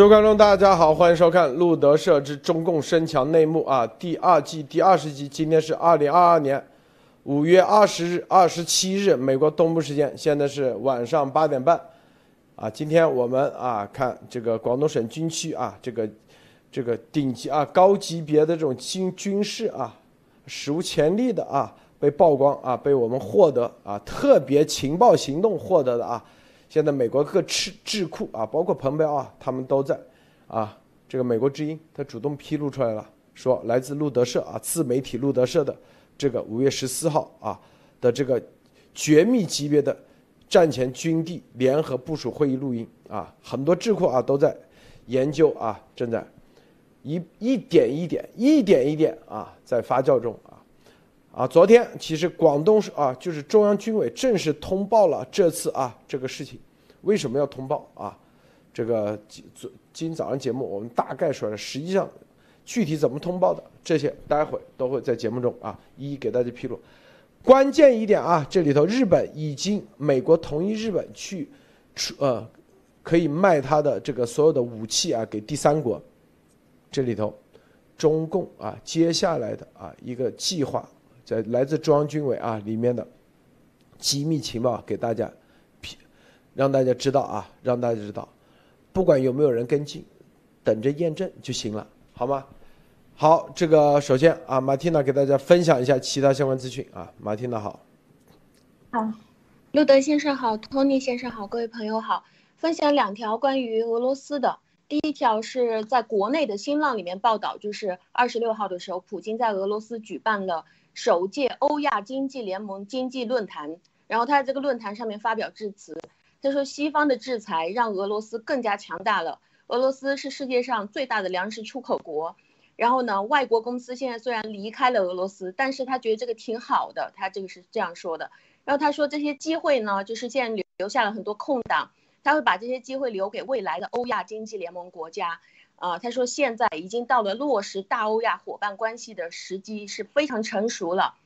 各位观众，大家好，欢迎收看路德社之中共深强内幕啊，第二季第二十集。今天是二零二二年五月二十日、二十七日，美国东部时间，现在是晚上八点半啊。今天我们啊看这个广东省军区啊，这个这个顶级啊高级别的这种军军事啊，史无前例的啊被曝光啊，被我们获得啊特别情报行动获得的啊。现在美国各智智库啊，包括彭博啊，他们都在啊。这个美国之音，他主动披露出来了，说来自路德社啊，自媒体路德社的这个五月十四号啊的这个绝密级别的战前军地联合部署会议录音啊，很多智库啊都在研究啊，正在一一点一点、一点一点啊在发酵中啊啊。昨天其实广东是啊，就是中央军委正式通报了这次啊这个事情。为什么要通报啊？这个今今早上节目我们大概说了，实际上具体怎么通报的这些，待会都会在节目中啊一一给大家披露。关键一点啊，这里头日本已经美国同意日本去出呃可以卖他的这个所有的武器啊给第三国。这里头中共啊接下来的啊一个计划，在来自中央军委啊里面的机密情报给大家。让大家知道啊，让大家知道，不管有没有人跟进，等着验证就行了，好吗？好，这个首先啊，马蒂娜给大家分享一下其他相关资讯啊，马蒂娜好。好，路德先生好，托尼先生好，各位朋友好，分享两条关于俄罗斯的。第一条是在国内的新浪里面报道，就是二十六号的时候，普京在俄罗斯举办了首届欧亚经济联盟经济论坛，然后他在这个论坛上面发表致辞。他说：“西方的制裁让俄罗斯更加强大了。俄罗斯是世界上最大的粮食出口国。然后呢，外国公司现在虽然离开了俄罗斯，但是他觉得这个挺好的。他这个是这样说的。然后他说这些机会呢，就是现在留下了很多空档，他会把这些机会留给未来的欧亚经济联盟国家。啊，他说现在已经到了落实大欧亚伙伴关系的时机，是非常成熟了。”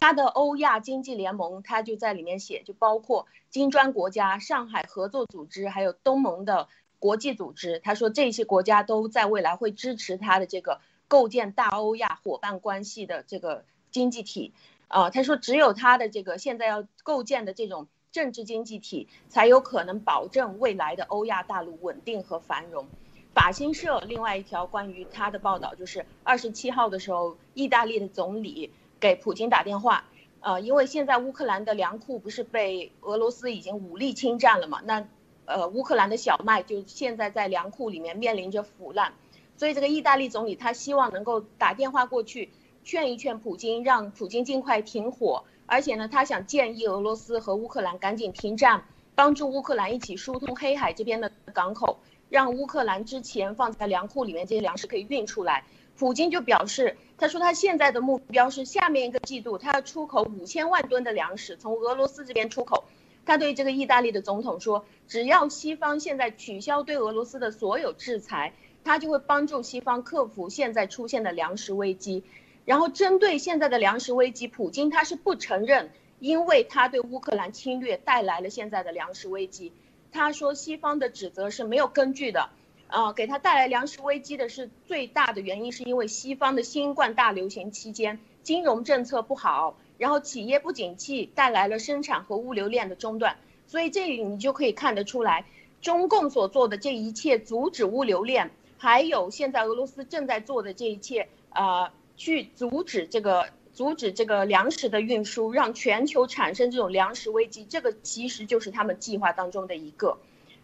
他的欧亚经济联盟，他就在里面写，就包括金砖国家、上海合作组织，还有东盟的国际组织。他说这些国家都在未来会支持他的这个构建大欧亚伙伴关系的这个经济体。啊，他说只有他的这个现在要构建的这种政治经济体，才有可能保证未来的欧亚大陆稳定和繁荣。法新社另外一条关于他的报道，就是二十七号的时候，意大利的总理。给普京打电话，呃，因为现在乌克兰的粮库不是被俄罗斯已经武力侵占了嘛？那，呃，乌克兰的小麦就现在在粮库里面面临着腐烂，所以这个意大利总理他希望能够打电话过去劝一劝普京，让普京尽快停火，而且呢，他想建议俄罗斯和乌克兰赶紧停战，帮助乌克兰一起疏通黑海这边的港口，让乌克兰之前放在粮库里面这些粮食可以运出来。普京就表示，他说他现在的目标是下面一个季度他要出口五千万吨的粮食，从俄罗斯这边出口。他对这个意大利的总统说，只要西方现在取消对俄罗斯的所有制裁，他就会帮助西方克服现在出现的粮食危机。然后针对现在的粮食危机，普京他是不承认，因为他对乌克兰侵略带来了现在的粮食危机。他说西方的指责是没有根据的。啊，给他带来粮食危机的是最大的原因，是因为西方的新冠大流行期间金融政策不好，然后企业不景气，带来了生产和物流链的中断。所以这里你就可以看得出来，中共所做的这一切阻止物流链，还有现在俄罗斯正在做的这一切，呃，去阻止这个阻止这个粮食的运输，让全球产生这种粮食危机，这个其实就是他们计划当中的一个。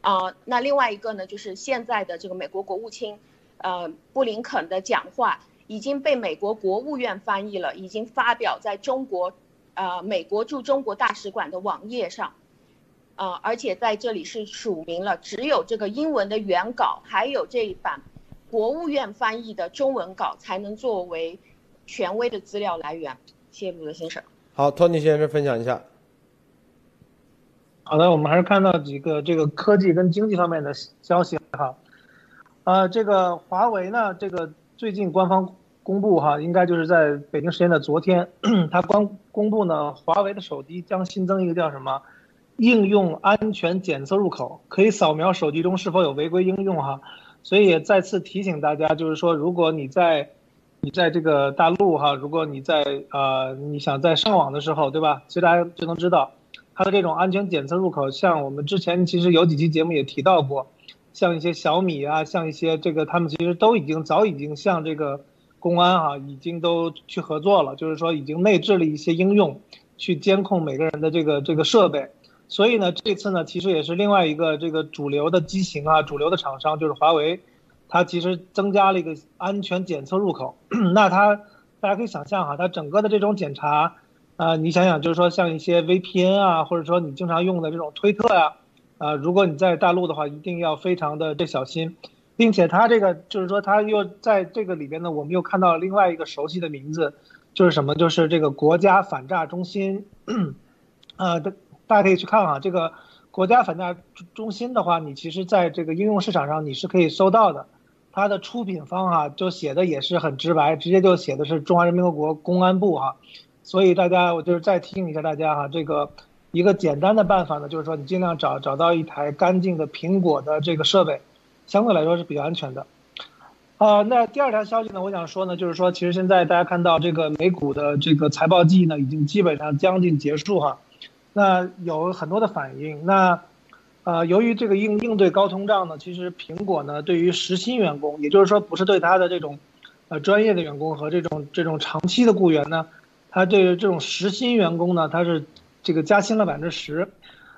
啊，那另外一个呢，就是现在的这个美国国务卿，呃，布林肯的讲话已经被美国国务院翻译了，已经发表在中国，呃，美国驻中国大使馆的网页上，啊，而且在这里是署名了，只有这个英文的原稿，还有这一版国务院翻译的中文稿才能作为权威的资料来源。谢谢鲁德先生。好，托尼先生分享一下。好的，我们还是看到几个这个科技跟经济方面的消息哈。呃，这个华为呢，这个最近官方公布哈，应该就是在北京时间的昨天，他光公布呢，华为的手机将新增一个叫什么应用安全检测入口，可以扫描手机中是否有违规应用哈。所以也再次提醒大家，就是说，如果你在你在这个大陆哈，如果你在呃你想在上网的时候，对吧？其实大家就能知道，它的这种安全检测入口，像我们之前其实有几期节目也提到过，像一些小米啊，像一些这个他们其实都已经早已经向这个公安哈已经都去合作了，就是说已经内置了一些应用去监控每个人的这个这个设备。所以呢，这次呢，其实也是另外一个这个主流的机型啊，主流的厂商就是华为，它其实增加了一个安全检测入口。那它大家可以想象哈，它整个的这种检查，啊，你想想，就是说像一些 VPN 啊，或者说你经常用的这种推特呀，啊，如果你在大陆的话，一定要非常的这小心，并且它这个就是说，它又在这个里边呢，我们又看到了另外一个熟悉的名字，就是什么？就是这个国家反诈中心，啊大。大家可以去看啊，这个国家反诈中心的话，你其实在这个应用市场上你是可以搜到的，它的出品方啊就写的也是很直白，直接就写的是中华人民共和国公安部哈，所以大家我就是再提醒一下大家哈，这个一个简单的办法呢，就是说你尽量找找到一台干净的苹果的这个设备，相对来说是比较安全的。啊，那第二条消息呢，我想说呢，就是说其实现在大家看到这个美股的这个财报季呢，已经基本上将近结束哈。那有很多的反应，那，呃，由于这个应应对高通胀呢，其实苹果呢对于实薪员工，也就是说不是对他的这种，呃，专业的员工和这种这种长期的雇员呢，他对于这种实薪员工呢，他是这个加薪了百分之十，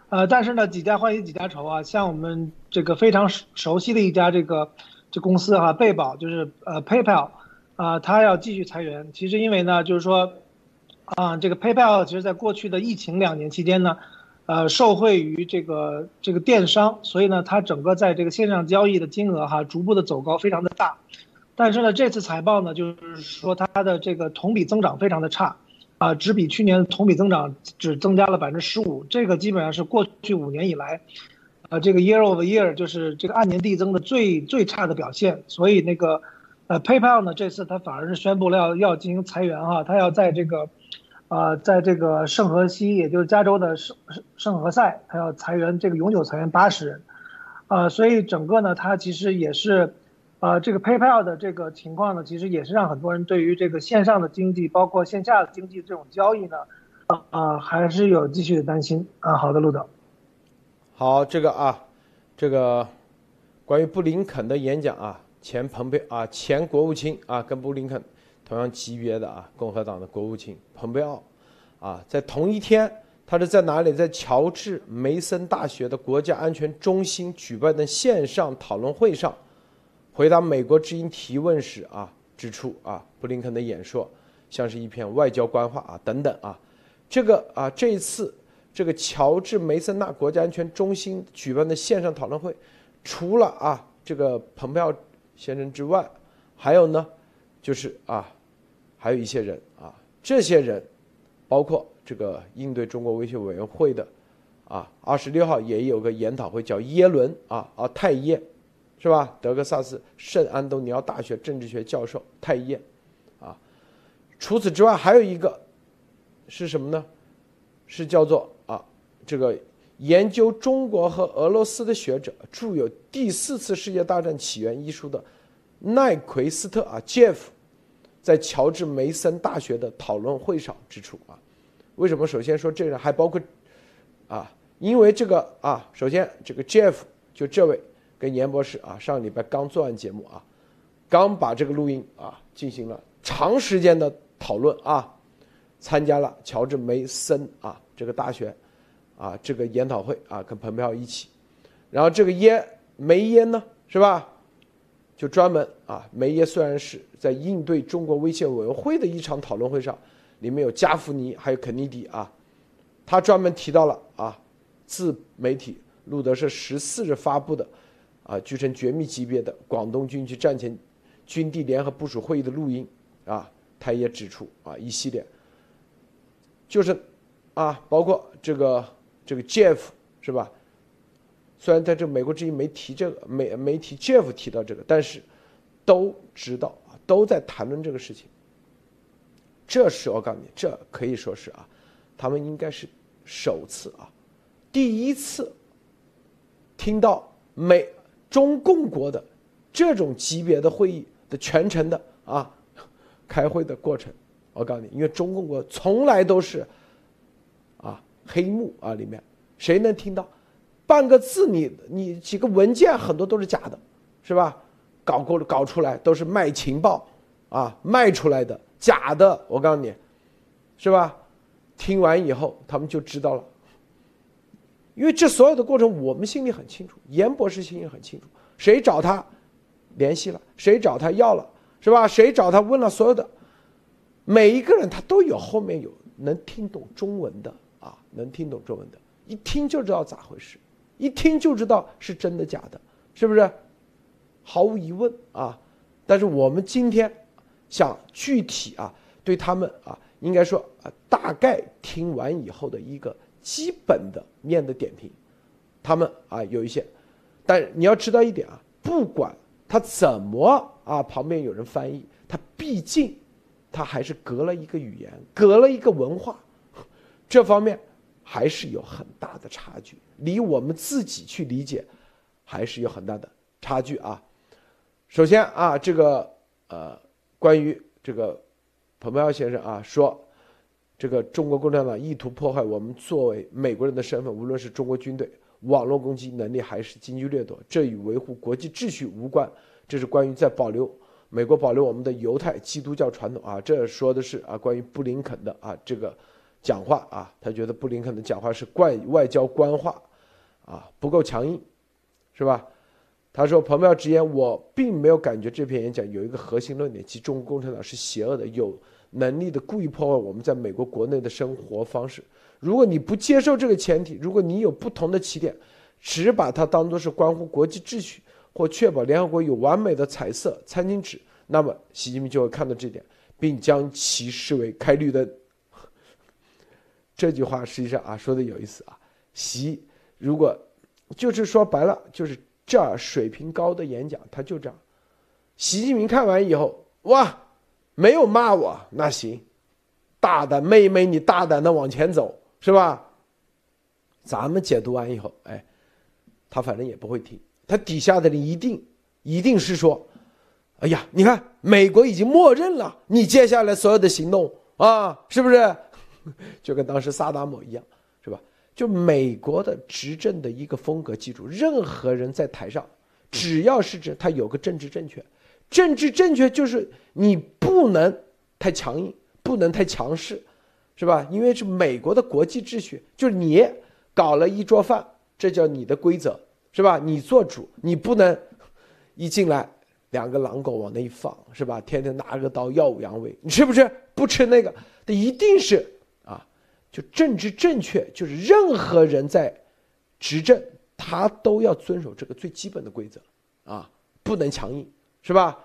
呃，但是呢几家欢喜几家愁啊，像我们这个非常熟悉的一家这个这公司哈，贝宝就是呃 PayPal，啊，他要继续裁员，其实因为呢就是说。啊，这个 PayPal 其实在过去的疫情两年期间呢，呃，受惠于这个这个电商，所以呢，它整个在这个线上交易的金额哈，逐步的走高，非常的大。但是呢，这次财报呢，就是说它的这个同比增长非常的差，啊，只比去年同比增长只增加了百分之十五，这个基本上是过去五年以来，呃，这个 year over year 就是这个按年递增的最最差的表现。所以那个，呃，PayPal 呢，这次它反而是宣布了要要进行裁员哈，它要在这个。啊，在这个圣荷西，也就是加州的圣圣圣何塞，他要裁员，这个永久裁员八十人，啊，所以整个呢，它其实也是，啊，这个 PayPal 的这个情况呢，其实也是让很多人对于这个线上的经济，包括线下的经济这种交易呢，啊，还是有继续的担心啊。好的，路德。好，这个啊，这个关于布林肯的演讲啊，前蓬佩啊，前国务卿啊，跟布林肯。同样级别的啊，共和党的国务卿蓬佩奥，啊，在同一天，他是在哪里？在乔治梅森大学的国家安全中心举办的线上讨论会上，回答美国之音提问时啊，指出啊，布林肯的演说像是一篇外交官话啊，等等啊，这个啊，这一次这个乔治梅森纳国家安全中心举办的线上讨论会，除了啊这个蓬佩奥先生之外，还有呢，就是啊。还有一些人啊，这些人，包括这个应对中国威胁委员会的，啊，二十六号也有个研讨会，叫耶伦啊啊泰耶，是吧？德克萨斯圣安东尼奥大学政治学教授泰耶，啊，除此之外还有一个是什么呢？是叫做啊这个研究中国和俄罗斯的学者，著有《第四次世界大战起源》一书的奈奎斯特啊 Jeff。在乔治梅森大学的讨论会上指出啊，为什么？首先说这人还包括啊，因为这个啊，首先这个 Jeff 就这位跟严博士啊，上礼拜刚做完节目啊，刚把这个录音啊进行了长时间的讨论啊，参加了乔治梅森啊这个大学啊这个研讨会啊，跟蓬佩奥一起，然后这个耶梅耶呢是吧？就专门啊，梅耶虽然是在应对中国威胁委员会的一场讨论会上，里面有加夫尼还有肯尼迪啊，他专门提到了啊，自媒体路德社十四日发布的啊，据称绝密级别的广东军区战前军地联合部署会议的录音啊，他也指出啊，一系列就是啊，包括这个这个 Jeff 是吧？虽然在这美国之音没提这个，没没提 Jeff 提到这个，但是都知道啊，都在谈论这个事情。这是我告诉你，这可以说是啊，他们应该是首次啊，第一次听到美中共国的这种级别的会议的全程的啊开会的过程。我告诉你，因为中共国从来都是啊黑幕啊里面，谁能听到半个字？你你几个文件很多都是假的，是吧？搞过搞出来都是卖情报啊卖出来的。假的，我告诉你，是吧？听完以后，他们就知道了。因为这所有的过程，我们心里很清楚，严博士心里很清楚。谁找他联系了，谁找他要了，是吧？谁找他问了，所有的每一个人，他都有后面有能听懂中文的啊，能听懂中文的，一听就知道咋回事，一听就知道是真的假的，是不是？毫无疑问啊。但是我们今天。想具体啊，对他们啊，应该说啊，大概听完以后的一个基本的面的点评，他们啊有一些，但你要知道一点啊，不管他怎么啊，旁边有人翻译，他毕竟他还是隔了一个语言，隔了一个文化，这方面还是有很大的差距，离我们自己去理解还是有很大的差距啊。首先啊，这个呃。关于这个，蓬佩奥先生啊说，这个中国共产党意图破坏我们作为美国人的身份，无论是中国军队网络攻击能力还是经济掠夺，这与维护国际秩序无关。这是关于在保留美国保留我们的犹太基督教传统啊。这说的是啊，关于布林肯的啊这个讲话啊，他觉得布林肯的讲话是怪外交官话，啊不够强硬，是吧？他说：“彭妙直言，我并没有感觉这篇演讲有一个核心论点，即中国共产党是邪恶的、有能力的，故意破坏我们在美国国内的生活方式。如果你不接受这个前提，如果你有不同的起点，只把它当作是关乎国际秩序或确保联合国有完美的彩色餐巾纸，那么习近平就会看到这点，并将其视为开绿灯。这句话实际上啊说的有意思啊，习如果就是说白了就是。”这儿水平高的演讲，他就这样。习近平看完以后，哇，没有骂我，那行，大胆妹妹，你大胆的往前走，是吧？咱们解读完以后，哎，他反正也不会听，他底下的人一定一定是说，哎呀，你看美国已经默认了你接下来所有的行动啊，是不是？就跟当时萨达姆一样。是吧就美国的执政的一个风格，记住，任何人在台上，只要是指他有个政治正确，政治正确就是你不能太强硬，不能太强势，是吧？因为是美国的国际秩序，就是你搞了一桌饭，这叫你的规则，是吧？你做主，你不能一进来两个狼狗往那一放，是吧？天天拿个刀耀武扬威，你吃不吃？不吃那个，他一定是啊。就政治正确，就是任何人在执政，他都要遵守这个最基本的规则，啊，不能强硬，是吧？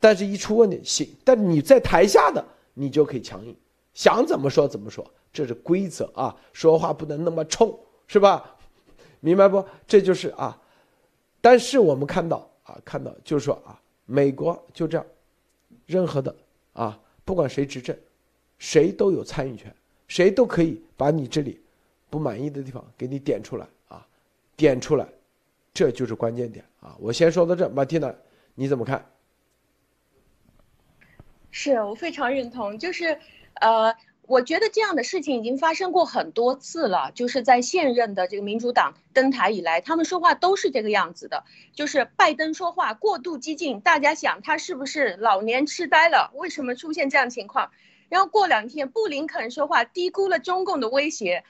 但是，一出问题，行，但你在台下的，你就可以强硬，想怎么说怎么说，这是规则啊，说话不能那么冲，是吧？明白不？这就是啊。但是我们看到啊，看到就是说啊，美国就这样，任何的啊，不管谁执政，谁都有参与权。谁都可以把你这里不满意的地方给你点出来啊，点出来，这就是关键点啊！我先说到这，马蒂娜，你怎么看？是我非常认同，就是呃，我觉得这样的事情已经发生过很多次了，就是在现任的这个民主党登台以来，他们说话都是这个样子的，就是拜登说话过度激进，大家想他是不是老年痴呆了？为什么出现这样情况？然后过两天，布林肯说话低估了中共的威胁，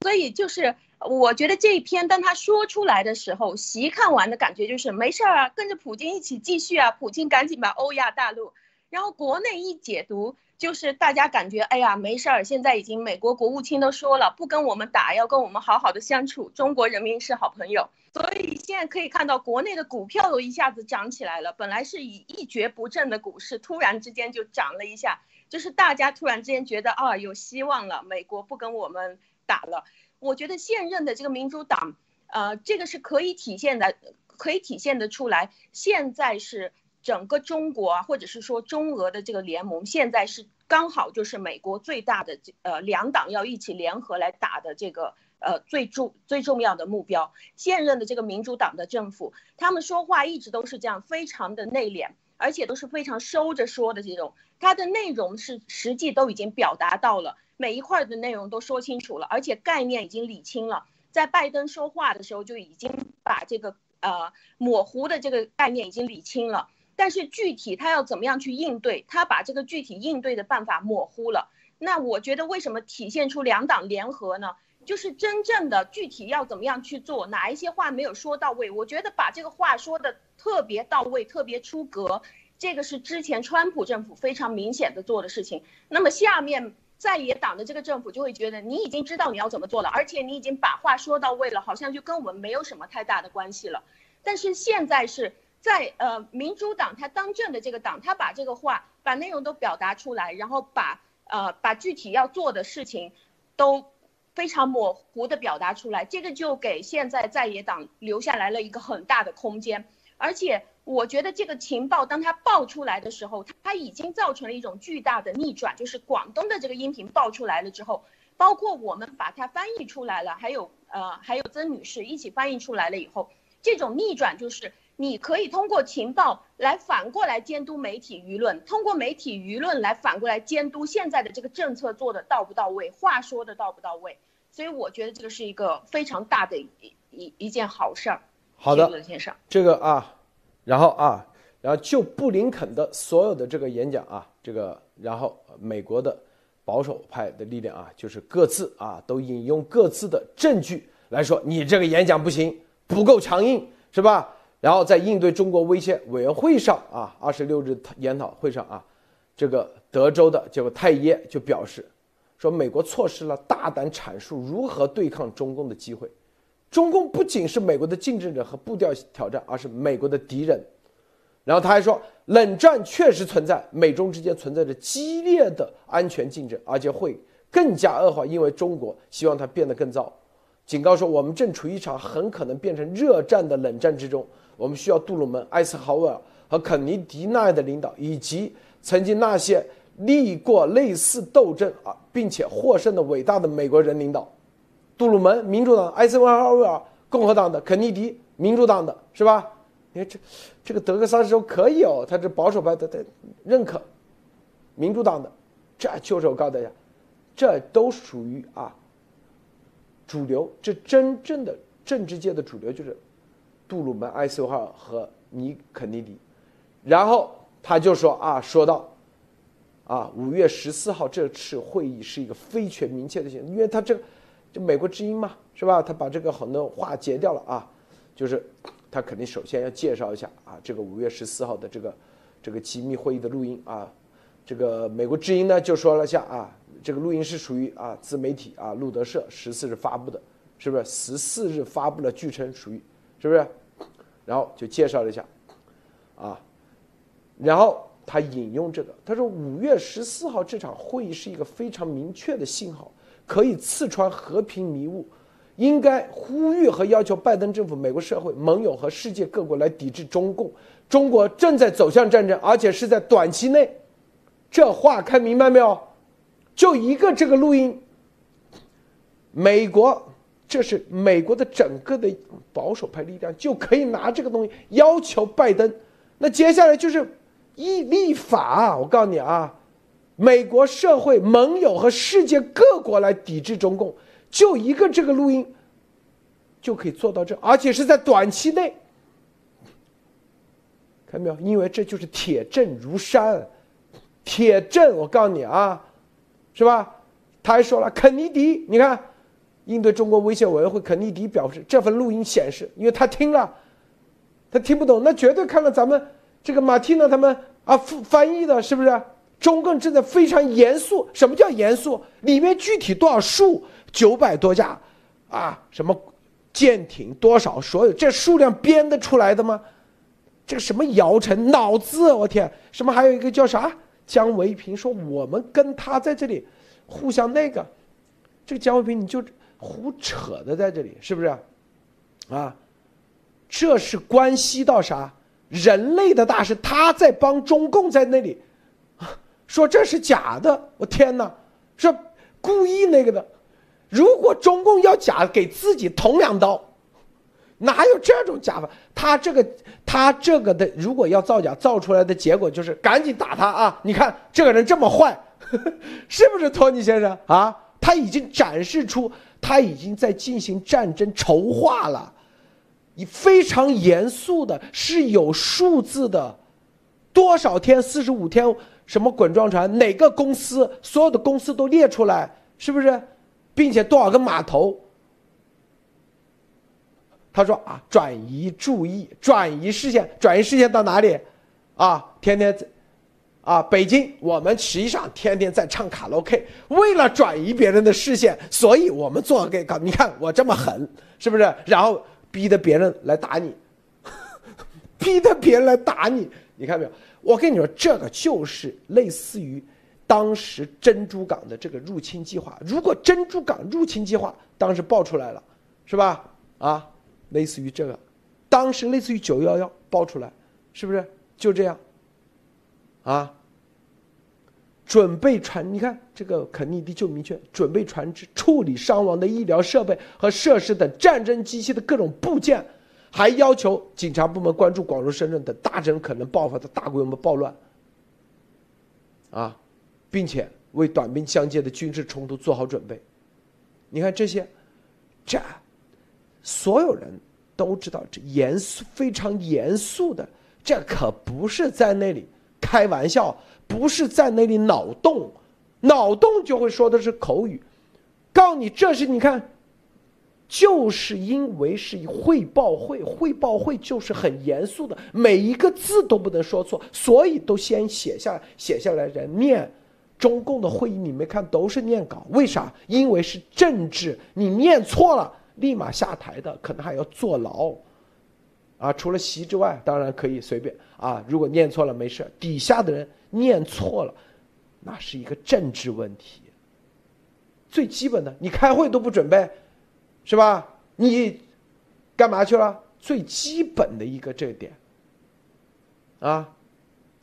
所以就是我觉得这一篇当他说出来的时候，习看完的感觉就是没事儿啊，跟着普京一起继续啊，普京赶紧把欧亚大陆。然后国内一解读就是大家感觉哎呀没事儿，现在已经美国国务卿都说了不跟我们打，要跟我们好好的相处，中国人民是好朋友。所以现在可以看到国内的股票都一下子涨起来了，本来是以一蹶不振的股市，突然之间就涨了一下。就是大家突然之间觉得啊有希望了，美国不跟我们打了。我觉得现任的这个民主党，呃，这个是可以体现的，可以体现的出来。现在是整个中国啊，或者是说中俄的这个联盟，现在是刚好就是美国最大的这呃两党要一起联合来打的这个呃最重最重要的目标。现任的这个民主党的政府，他们说话一直都是这样，非常的内敛，而且都是非常收着说的这种。它的内容是实际都已经表达到了，每一块的内容都说清楚了，而且概念已经理清了。在拜登说话的时候就已经把这个呃模糊的这个概念已经理清了。但是具体他要怎么样去应对？他把这个具体应对的办法模糊了。那我觉得为什么体现出两党联合呢？就是真正的具体要怎么样去做，哪一些话没有说到位？我觉得把这个话说的特别到位，特别出格，这个是之前川普政府非常明显的做的事情。那么下面在野党的这个政府就会觉得你已经知道你要怎么做了，而且你已经把话说到位了，好像就跟我们没有什么太大的关系了。但是现在是。在呃，民主党他当政的这个党，他把这个话把内容都表达出来，然后把呃把具体要做的事情都非常模糊的表达出来，这个就给现在在野党留下来了一个很大的空间。而且我觉得这个情报当它爆出来的时候，它已经造成了一种巨大的逆转，就是广东的这个音频爆出来了之后，包括我们把它翻译出来了，还有呃还有曾女士一起翻译出来了以后，这种逆转就是。你可以通过情报来反过来监督媒体舆论，通过媒体舆论来反过来监督现在的这个政策做的到不到位，话说的到不到位。所以我觉得这个是一个非常大的一一一件好事儿。好的，先生，这个啊，然后啊，然后就布林肯的所有的这个演讲啊，这个然后美国的保守派的力量啊，就是各自啊都引用各自的证据来说，你这个演讲不行，不够强硬，是吧？然后在应对中国威胁委员会上啊，二十六日研讨会上啊，这个德州的这个泰耶就表示，说美国错失了大胆阐述如何对抗中共的机会，中共不仅是美国的竞争者和步调挑战，而是美国的敌人。然后他还说，冷战确实存在，美中之间存在着激烈的安全竞争，而且会更加恶化，因为中国希望它变得更糟，警告说我们正处于一场很可能变成热战的冷战之中。我们需要杜鲁门、艾森豪威尔和肯尼迪那样的领导，以及曾经那些历过类似斗争啊，并且获胜的伟大的美国人领导。杜鲁门，民主党；艾森豪威尔，共和党的；肯尼迪，民主党的，是吧？你看这，这个德克萨斯州可以哦，他这保守派的的认可，民主党的，这就是我告诉大家，这都属于啊主流，这真正的政治界的主流就是。杜鲁门、艾森豪威尔和尼肯尼迪，然后他就说啊，说到啊，五月十四号这次会议是一个非全明确的性，因为他这个就美国之音嘛，是吧？他把这个很多话截掉了啊，就是他肯定首先要介绍一下啊，这个五月十四号的这个这个机密会议的录音啊，这个美国之音呢就说了下啊，这个录音是属于啊自媒体啊路德社十四日发布的，是不是？十四日发布了，据称属于是不是？然后就介绍了一下，啊，然后他引用这个，他说五月十四号这场会议是一个非常明确的信号，可以刺穿和平迷雾，应该呼吁和要求拜登政府、美国社会、盟友和世界各国来抵制中共。中国正在走向战争，而且是在短期内。这话看明白没有？就一个这个录音，美国。这是美国的整个的保守派力量就可以拿这个东西要求拜登，那接下来就是一立法。我告诉你啊，美国社会盟友和世界各国来抵制中共，就一个这个录音就可以做到这，而且是在短期内。看到没有？因为这就是铁证如山，铁证。我告诉你啊，是吧？他还说了，肯尼迪，你看。应对中国威胁委员会肯尼迪表示，这份录音显示，因为他听了，他听不懂，那绝对看了咱们这个马蒂娜他们啊翻译的，是不是？中共正在非常严肃，什么叫严肃？里面具体多少数？九百多架啊？什么舰艇多少？所有这数量编得出来的吗？这个什么姚晨脑子？我天！什么还有一个叫啥？姜维平说我们跟他在这里互相那个，这个姜维平你就。胡扯的在这里是不是？啊，这是关系到啥？人类的大事，他在帮中共在那里说这是假的，我天哪，说故意那个的。如果中共要假给自己捅两刀，哪有这种假法？他这个他这个的，如果要造假，造出来的结果就是赶紧打他啊！你看这个人这么坏，是不是托尼先生啊？他已经展示出他已经在进行战争筹划了，你非常严肃的，是有数字的，多少天？四十五天？什么滚装船？哪个公司？所有的公司都列出来，是不是？并且多少个码头？他说啊，转移注意，转移视线，转移视线到哪里？啊，天天在，啊，北京，我们实际上天天在唱卡拉 OK，为了转移别人的视线，所以我们做给搞。你看我这么狠，是不是？然后逼得别人来打你，逼得别人来打你，你看没有？我跟你说，这个就是类似于。当时珍珠港的这个入侵计划，如果珍珠港入侵计划当时爆出来了，是吧？啊，类似于这个，当时类似于九幺幺爆出来，是不是就这样？啊，准备船，你看这个肯尼迪就明确准备船只处理伤亡的医疗设备和设施等战争机器的各种部件，还要求警察部门关注广州、深圳等大城可能爆发的大规模暴乱。啊。并且为短兵相接的军事冲突做好准备。你看这些，这所有人都知道，这严肃非常严肃的，这可不是在那里开玩笑，不是在那里脑洞，脑洞就会说的是口语。告诉你，这是你看，就是因为是汇报会，汇报会就是很严肃的，每一个字都不能说错，所以都先写下写下来，人念。中共的会议你没看都是念稿，为啥？因为是政治，你念错了立马下台的，可能还要坐牢，啊，除了习之外，当然可以随便啊。如果念错了没事，底下的人念错了，那是一个政治问题。最基本的，你开会都不准备，是吧？你干嘛去了？最基本的一个这点，啊。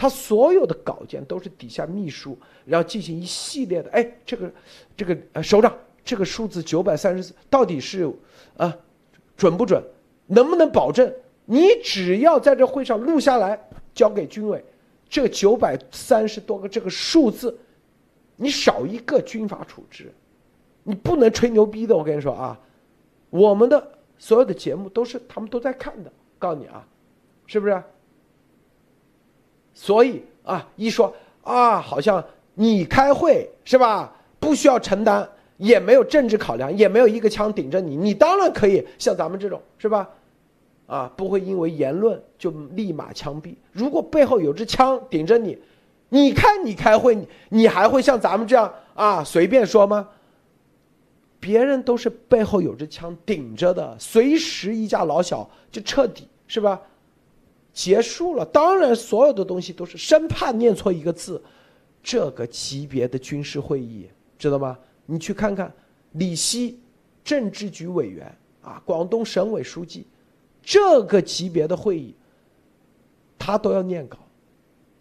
他所有的稿件都是底下秘书，然后进行一系列的，哎，这个，这个呃，首长，这个数字九百三十四到底是，啊，准不准？能不能保证？你只要在这会上录下来，交给军委，这九百三十多个这个数字，你少一个军法处置，你不能吹牛逼的。我跟你说啊，我们的所有的节目都是他们都在看的，告诉你啊，是不是？所以啊，一说啊，好像你开会是吧？不需要承担，也没有政治考量，也没有一个枪顶着你，你当然可以像咱们这种是吧？啊，不会因为言论就立马枪毙。如果背后有支枪顶着你，你看你开会，你还会像咱们这样啊随便说吗？别人都是背后有支枪顶着的，随时一家老小就彻底是吧？结束了，当然所有的东西都是生怕念错一个字，这个级别的军事会议，知道吗？你去看看李希，政治局委员啊，广东省委书记，这个级别的会议，他都要念稿，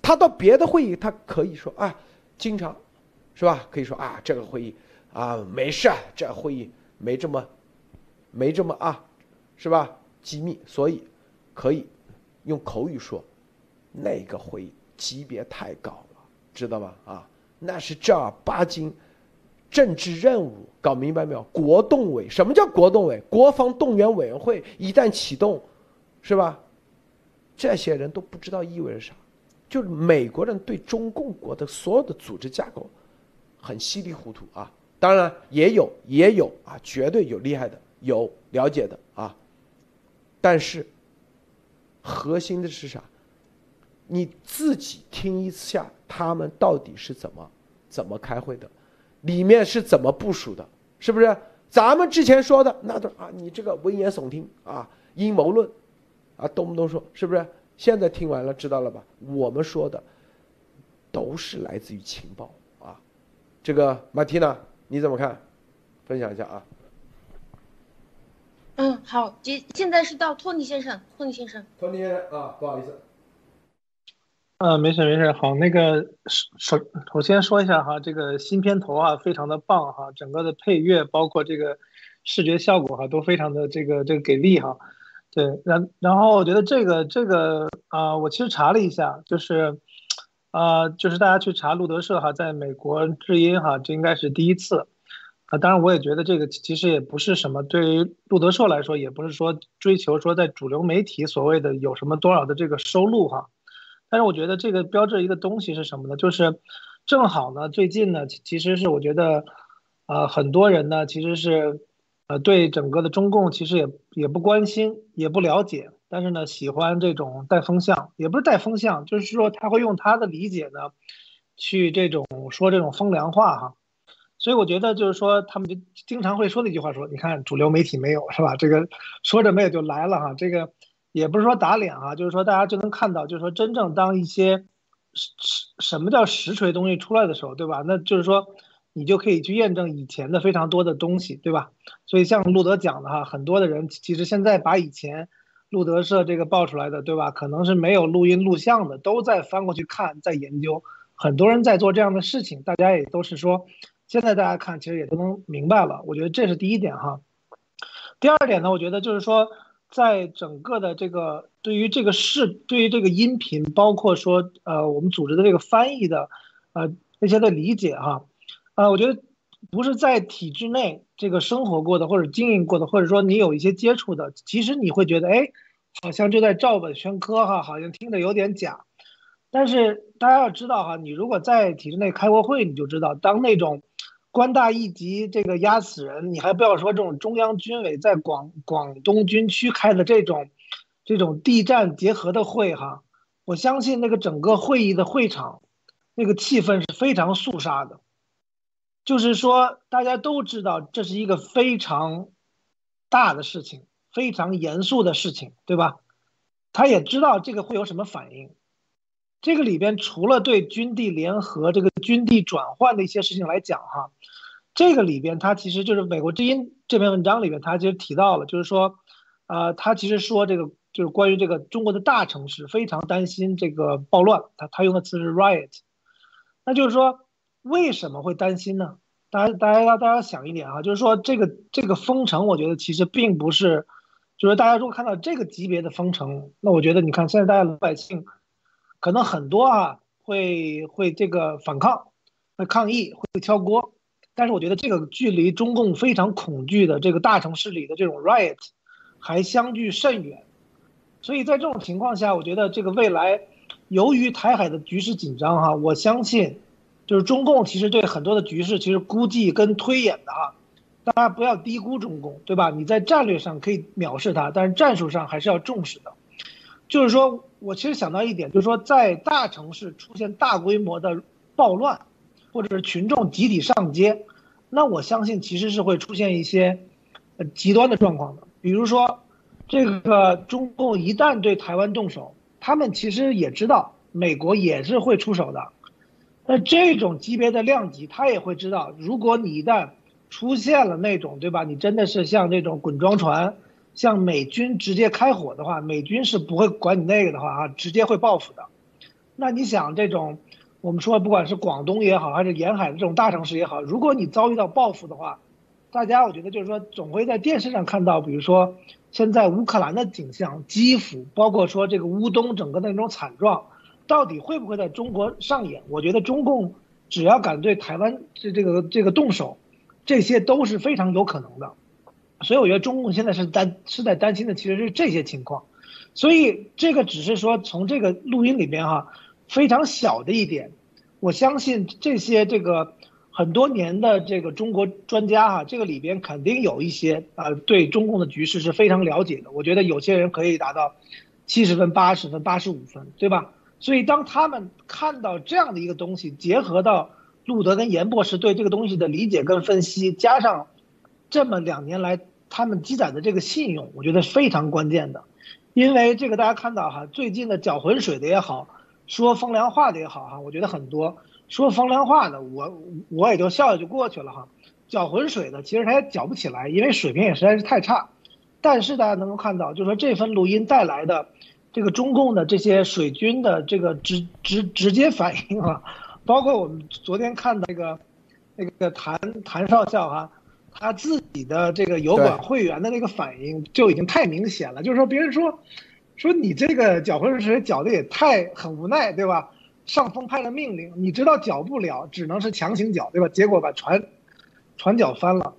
他到别的会议他可以说啊，经常，是吧？可以说啊，这个会议啊没事，这会议没这么，没这么啊，是吧？机密，所以可以。用口语说，那个会议级别太高了，知道吧？啊，那是正儿八经政治任务，搞明白没有？国动委，什么叫国动委？国防动员委员会一旦启动，是吧？这些人都不知道意味着啥，就是美国人对中共国的所有的组织架构很稀里糊涂啊。当然也有，也有啊，绝对有厉害的，有了解的啊，但是。核心的是啥？你自己听一下，他们到底是怎么怎么开会的，里面是怎么部署的，是不是？咱们之前说的那都啊，你这个危言耸听啊，阴谋论啊，动不动说，是不是？现在听完了，知道了吧？我们说的都是来自于情报啊。这个马蒂娜，你怎么看？分享一下啊。嗯，好，接现在是到托尼先生，托尼先生，托尼先生啊，不好意思，呃，没事没事，好，那个首首先说一下哈，这个新片头啊，非常的棒哈，整个的配乐包括这个视觉效果哈，都非常的这个这个给力哈。对，然然后我觉得这个这个啊，我其实查了一下，就是啊，就是大家去查路德社哈，在美国制音哈，这应该是第一次啊。当然，我也觉得这个其实也不是什么，对于路德社来说，也不是说追求说在主流媒体所谓的有什么多少的这个收入哈。但是我觉得这个标志一个东西是什么呢？就是正好呢，最近呢，其实是我觉得，呃，很多人呢其实是，呃，对整个的中共其实也也不关心，也不了解，但是呢，喜欢这种带风向，也不是带风向，就是说他会用他的理解呢，去这种说这种风凉话哈。所以我觉得就是说，他们就经常会说的一句话说，你看主流媒体没有是吧？这个说着没有就来了哈，这个。也不是说打脸啊，就是说大家就能看到，就是说真正当一些什什么叫实锤东西出来的时候，对吧？那就是说你就可以去验证以前的非常多的东西，对吧？所以像路德讲的哈，很多的人其实现在把以前路德社这个爆出来的，对吧？可能是没有录音录像的，都在翻过去看，在研究。很多人在做这样的事情，大家也都是说，现在大家看其实也都能明白了。我觉得这是第一点哈。第二点呢，我觉得就是说。在整个的这个对于这个视对于这个音频，包括说呃我们组织的这个翻译的，呃那些的理解哈，啊我觉得不是在体制内这个生活过的或者经营过的，或者说你有一些接触的，其实你会觉得哎，好像就在照本宣科哈，好像听着有点假。但是大家要知道哈，你如果在体制内开过会，你就知道当那种。官大一级，这个压死人！你还不要说这种中央军委在广广东军区开的这种，这种地战结合的会哈，我相信那个整个会议的会场，那个气氛是非常肃杀的。就是说，大家都知道这是一个非常大的事情，非常严肃的事情，对吧？他也知道这个会有什么反应。这个里边除了对军地联合、这个军地转换的一些事情来讲，哈，这个里边他其实就是美国之音这篇文章里边，他其实提到了，就是说，呃，他其实说这个就是关于这个中国的大城市非常担心这个暴乱，他他用的词是 riot，那就是说为什么会担心呢？大家大家要大家想一点啊，就是说这个这个封城，我觉得其实并不是，就是大家如果看到这个级别的封城，那我觉得你看现在大家老百姓。可能很多啊会会这个反抗，会抗议，会挑锅，但是我觉得这个距离中共非常恐惧的这个大城市里的这种 riot 还相距甚远，所以在这种情况下，我觉得这个未来由于台海的局势紧张哈，我相信就是中共其实对很多的局势其实估计跟推演的哈，大家不要低估中共，对吧？你在战略上可以藐视它，但是战术上还是要重视的。就是说，我其实想到一点，就是说，在大城市出现大规模的暴乱，或者是群众集体上街，那我相信其实是会出现一些，呃，极端的状况的。比如说，这个中共一旦对台湾动手，他们其实也知道美国也是会出手的。那这种级别的量级，他也会知道，如果你一旦出现了那种，对吧？你真的是像这种滚装船。像美军直接开火的话，美军是不会管你那个的话啊，直接会报复的。那你想这种，我们说不管是广东也好，还是沿海的这种大城市也好，如果你遭遇到报复的话，大家我觉得就是说总会在电视上看到，比如说现在乌克兰的景象、基辅，包括说这个乌东整个的那种惨状，到底会不会在中国上演？我觉得中共只要敢对台湾这这个这个动手，这些都是非常有可能的。所以我觉得中共现在是担是在担心的，其实是这些情况，所以这个只是说从这个录音里边哈，非常小的一点，我相信这些这个很多年的这个中国专家哈，这个里边肯定有一些啊对中共的局势是非常了解的，我觉得有些人可以达到七十分、八十分、八十五分，对吧？所以当他们看到这样的一个东西，结合到路德跟严博士对这个东西的理解跟分析，加上。这么两年来，他们积攒的这个信用，我觉得非常关键的，因为这个大家看到哈，最近的搅浑水的也好，说风凉话的也好哈，我觉得很多说风凉话的，我我也就笑笑就过去了哈，搅浑水的其实他也搅不起来，因为水平也实在是太差。但是大家能够看到，就是说这份录音带来的这个中共的这些水军的这个直直直接反应啊，包括我们昨天看到那个那个谭谭少校哈，他自己的这个油管会员的那个反应就已经太明显了，就是说别人说说你这个搅浑水搅的也太很无奈，对吧？上峰派了命令，你知道搅不了，只能是强行搅，对吧？结果把船船搅翻了，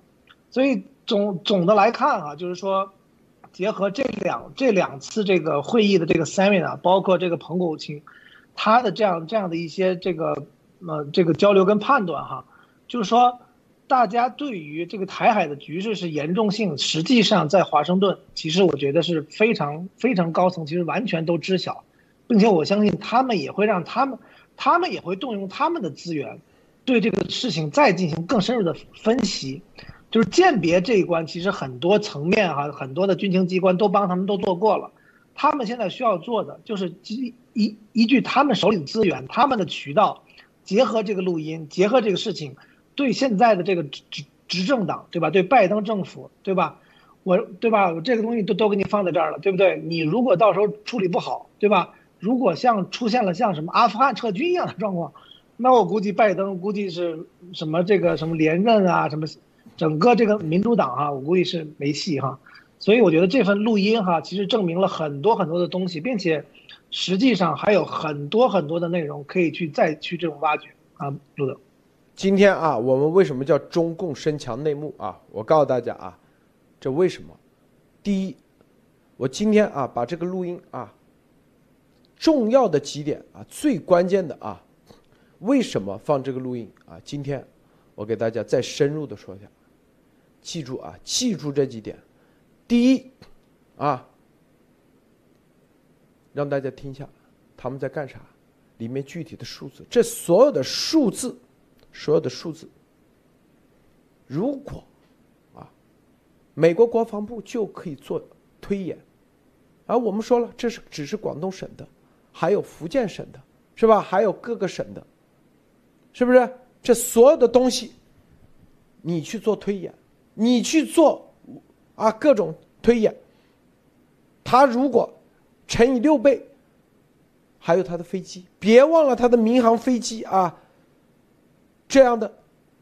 所以总总的来看啊，就是说。结合这两这两次这个会议的这个 seminar，包括这个彭国清，他的这样这样的一些这个呃这个交流跟判断哈，就是说大家对于这个台海的局势是严重性，实际上在华盛顿，其实我觉得是非常非常高层，其实完全都知晓，并且我相信他们也会让他们他们也会动用他们的资源，对这个事情再进行更深入的分析。就是鉴别这一关，其实很多层面哈，很多的军情机关都帮他们都做过了。他们现在需要做的就是依依依据他们手里的资源、他们的渠道，结合这个录音，结合这个事情，对现在的这个执执执政党，对吧？对拜登政府，对吧？我对吧？我这个东西都都给你放在这儿了，对不对？你如果到时候处理不好，对吧？如果像出现了像什么阿富汗撤军一样的状况，那我估计拜登估计是什么这个什么连任啊，什么。整个这个民主党哈，我估计是没戏哈，所以我觉得这份录音哈，其实证明了很多很多的东西，并且实际上还有很多很多的内容可以去再去这种挖掘啊，路德。今天啊，我们为什么叫中共深强内幕啊？我告诉大家啊，这为什么？第一，我今天啊把这个录音啊重要的几点啊最关键的啊，为什么放这个录音啊？今天我给大家再深入的说一下。记住啊，记住这几点。第一，啊，让大家听一下他们在干啥，里面具体的数字。这所有的数字，所有的数字，如果啊，美国国防部就可以做推演，而我们说了，这是只是广东省的，还有福建省的，是吧？还有各个省的，是不是？这所有的东西，你去做推演。你去做，啊，各种推演。他如果乘以六倍，还有他的飞机，别忘了他的民航飞机啊。这样的，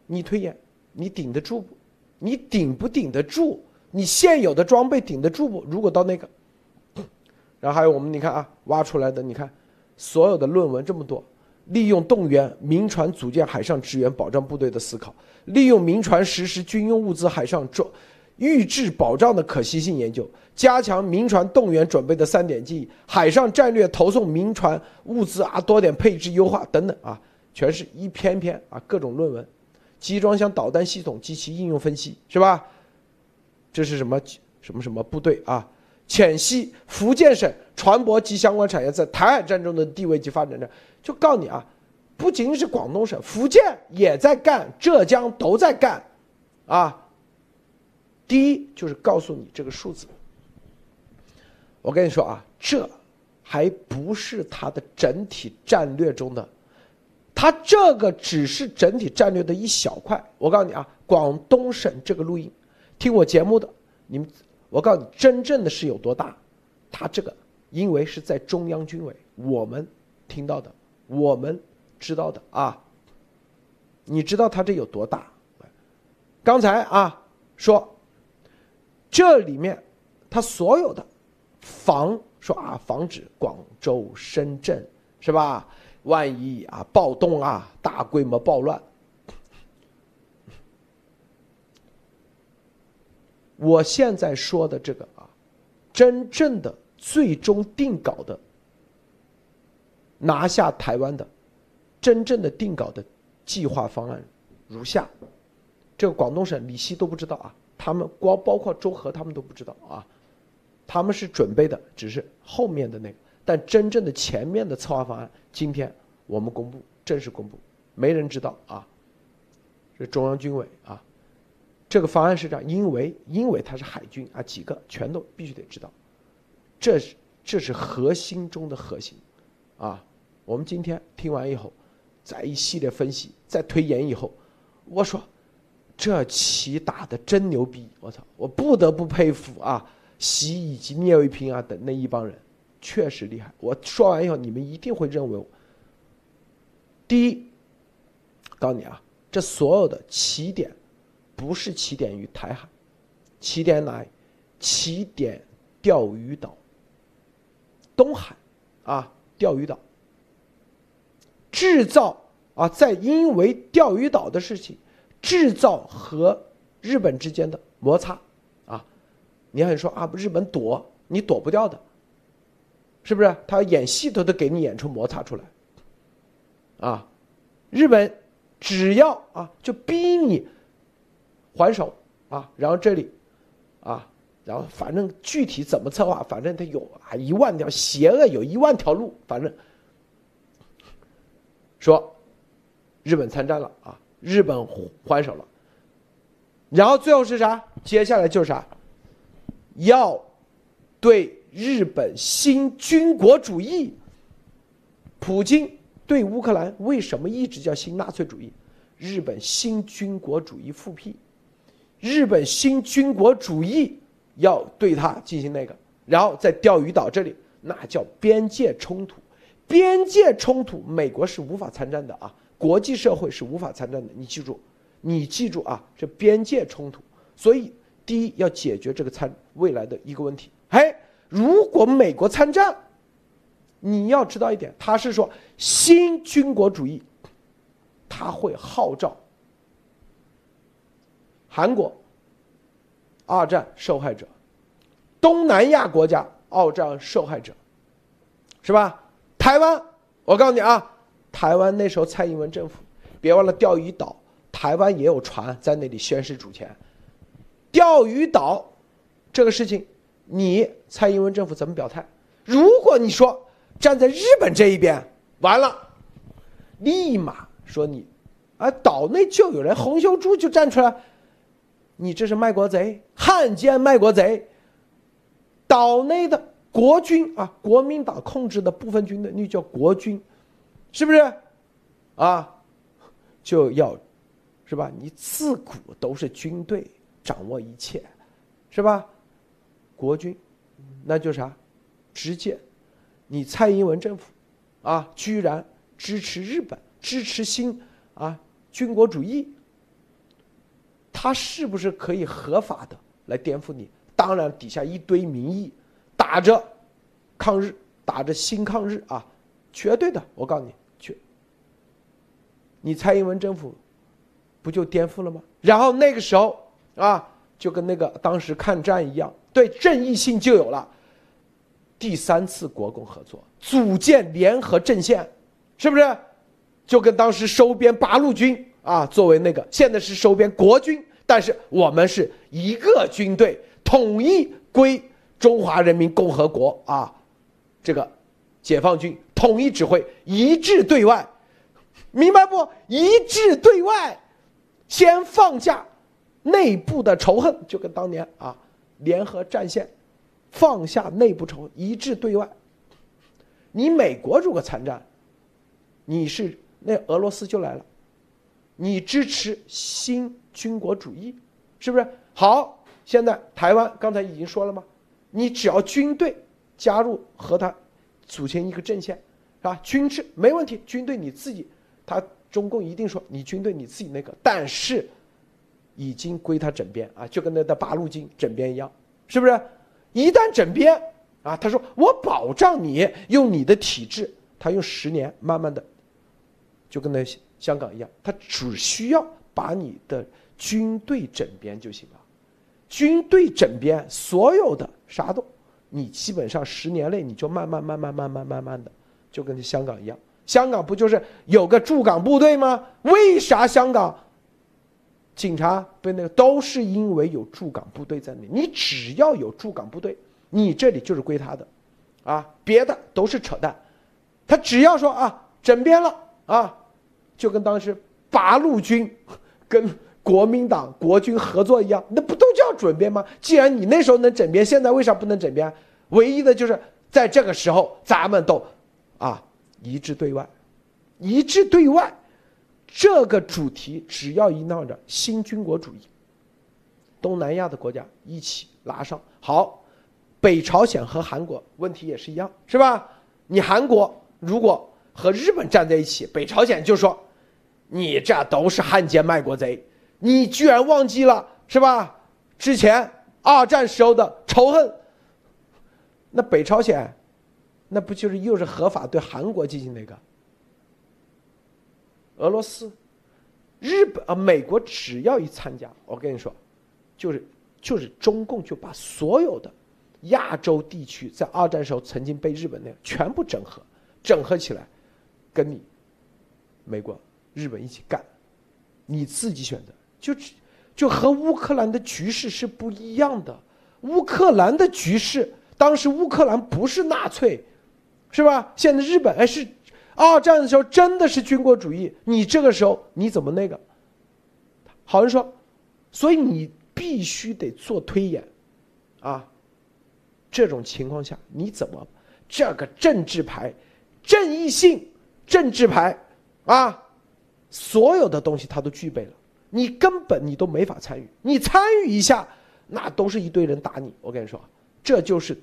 你推演，你顶得住不？你顶不顶得住？你现有的装备顶得住不？如果到那个，然后还有我们你看啊，挖出来的你看，所有的论文这么多。利用动员民船组建海上支援保障部队的思考，利用民船实施军用物资海上装预制保障的可行性研究，加强民船动员准备的三点记忆，海上战略投送民船物资啊，多点配置优化等等啊，全是一篇篇啊各种论文，集装箱导弹系统及其应用分析是吧？这是什么什么什么部队啊？浅西福建省船舶及相关产业在台海战争的地位及发展上。就告你啊，不仅仅是广东省，福建也在干，浙江都在干，啊。第一就是告诉你这个数字。我跟你说啊，这还不是它的整体战略中的，它这个只是整体战略的一小块。我告诉你啊，广东省这个录音，听我节目的你们，我告诉你，真正的是有多大？他这个因为是在中央军委，我们听到的。我们知道的啊，你知道他这有多大？刚才啊说，这里面他所有的防说啊，防止广州、深圳是吧？万一啊暴动啊，大规模暴乱，我现在说的这个啊，真正的最终定稿的。拿下台湾的真正的定稿的计划方案如下：这个广东省李希都不知道啊，他们光包括周和他们都不知道啊，他们是准备的只是后面的那个，但真正的前面的策划方案今天我们公布正式公布，没人知道啊，是中央军委啊，这个方案是这样，因为因为它是海军啊，几个全都必须得知道，这是这是核心中的核心啊。我们今天听完以后，再一系列分析，再推演以后，我说，这棋打的真牛逼！我操，我不得不佩服啊，习以及聂卫平啊等那一帮人，确实厉害。我说完以后，你们一定会认为，第一，告诉你啊，这所有的起点不是起点于台海，起点哪？起点钓鱼岛，东海啊，钓鱼岛制造啊，在因为钓鱼岛的事情制造和日本之间的摩擦啊，你还说啊，日本躲你躲不掉的。是不是他演戏都得给你演出摩擦出来？啊，日本只要啊就逼你还手啊，然后这里啊，然后反正具体怎么策划，反正他有啊一万条邪恶有一万条路，反正说日本参战了啊，日本还手了，然后最后是啥？接下来就是啥？要对。日本新军国主义，普京对乌克兰为什么一直叫新纳粹主义？日本新军国主义复辟，日本新军国主义要对他进行那个，然后在钓鱼岛这里，那叫边界冲突，边界冲突，美国是无法参战的啊，国际社会是无法参战的，你记住，你记住啊，这边界冲突，所以第一要解决这个参未来的一个问题，嘿。如果美国参战，你要知道一点，他是说新军国主义，他会号召韩国二战受害者、东南亚国家二战受害者，是吧？台湾，我告诉你啊，台湾那时候蔡英文政府，别忘了钓鱼岛，台湾也有船在那里宣誓主权。钓鱼岛这个事情。你蔡英文政府怎么表态？如果你说站在日本这一边，完了，立马说你，啊，岛内就有人洪秀柱就站出来，你这是卖国贼，汉奸卖国贼。岛内的国军啊，国民党控制的部分军队，那叫国军，是不是？啊，就要，是吧？你自古都是军队掌握一切，是吧？国军，那就啥？直接，你蔡英文政府，啊，居然支持日本，支持新啊军国主义，他是不是可以合法的来颠覆你？当然，底下一堆民意打着抗日，打着新抗日啊，绝对的，我告诉你，去。你蔡英文政府不就颠覆了吗？然后那个时候啊，就跟那个当时抗战一样。对正义性就有了，第三次国共合作，组建联合阵线，是不是？就跟当时收编八路军啊，作为那个，现在是收编国军，但是我们是一个军队，统一归中华人民共和国啊，这个解放军统一指挥，一致对外，明白不？一致对外，先放下内部的仇恨，就跟当年啊。联合战线，放下内部仇，一致对外。你美国如果参战，你是那俄罗斯就来了。你支持新军国主义，是不是？好，现在台湾刚才已经说了吗？你只要军队加入和他组成一个阵线，是吧？军事没问题，军队你自己，他中共一定说你军队你自己那个，但是。已经归他整编啊，就跟那的八路军整编一样，是不是？一旦整编啊，他说我保障你用你的体制，他用十年慢慢的，就跟那些香港一样，他只需要把你的军队整编就行了。军队整编所有的啥都，你基本上十年内你就慢慢慢慢慢慢慢慢的，就跟香港一样。香港不就是有个驻港部队吗？为啥香港？警察被那个都是因为有驻港部队在那里，你只要有驻港部队，你这里就是归他的，啊，别的都是扯淡。他只要说啊，整编了啊，就跟当时八路军 跟国民党国军合作一样，那不都叫整编吗？既然你那时候能整编，现在为啥不能整编？唯一的就是在这个时候，咱们都啊一致对外，一致对外。这个主题只要一闹着新军国主义，东南亚的国家一起拉上好，北朝鲜和韩国问题也是一样，是吧？你韩国如果和日本站在一起，北朝鲜就说，你这都是汉奸卖国贼，你居然忘记了是吧？之前二战时候的仇恨，那北朝鲜，那不就是又是合法对韩国进行那个？俄罗斯、日本啊，美国只要一参加，我跟你说，就是就是中共就把所有的亚洲地区在二战时候曾经被日本那全部整合，整合起来，跟你美国、日本一起干，你自己选择，就就和乌克兰的局势是不一样的。乌克兰的局势，当时乌克兰不是纳粹，是吧？现在日本哎是。二战的时候真的是军国主义，你这个时候你怎么那个？好人说，所以你必须得做推演，啊，这种情况下你怎么这个政治牌、正义性政治牌啊，所有的东西他都具备了，你根本你都没法参与，你参与一下，那都是一堆人打你。我跟你说，这就是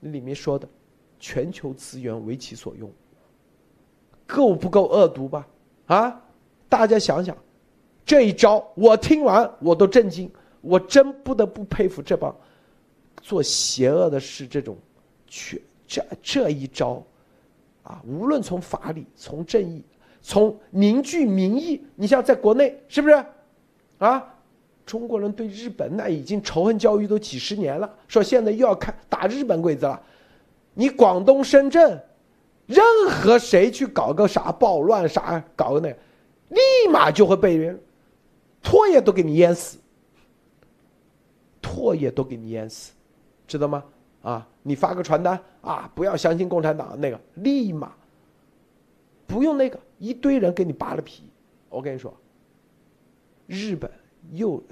里面说的全球资源为其所用。够不够恶毒吧？啊，大家想想，这一招我听完我都震惊，我真不得不佩服这帮做邪恶的事这种，去这这一招，啊，无论从法理、从正义、从凝聚民意，你像在国内是不是？啊，中国人对日本那已经仇恨教育都几十年了，说现在又要看打日本鬼子了，你广东深圳。任何谁去搞个啥暴乱啥搞个那，立马就会被人，唾液都给你淹死，唾液都给你淹死，知道吗？啊，你发个传单啊，不要相信共产党那个，立马，不用那个，一堆人给你扒了皮。我跟你说，日本又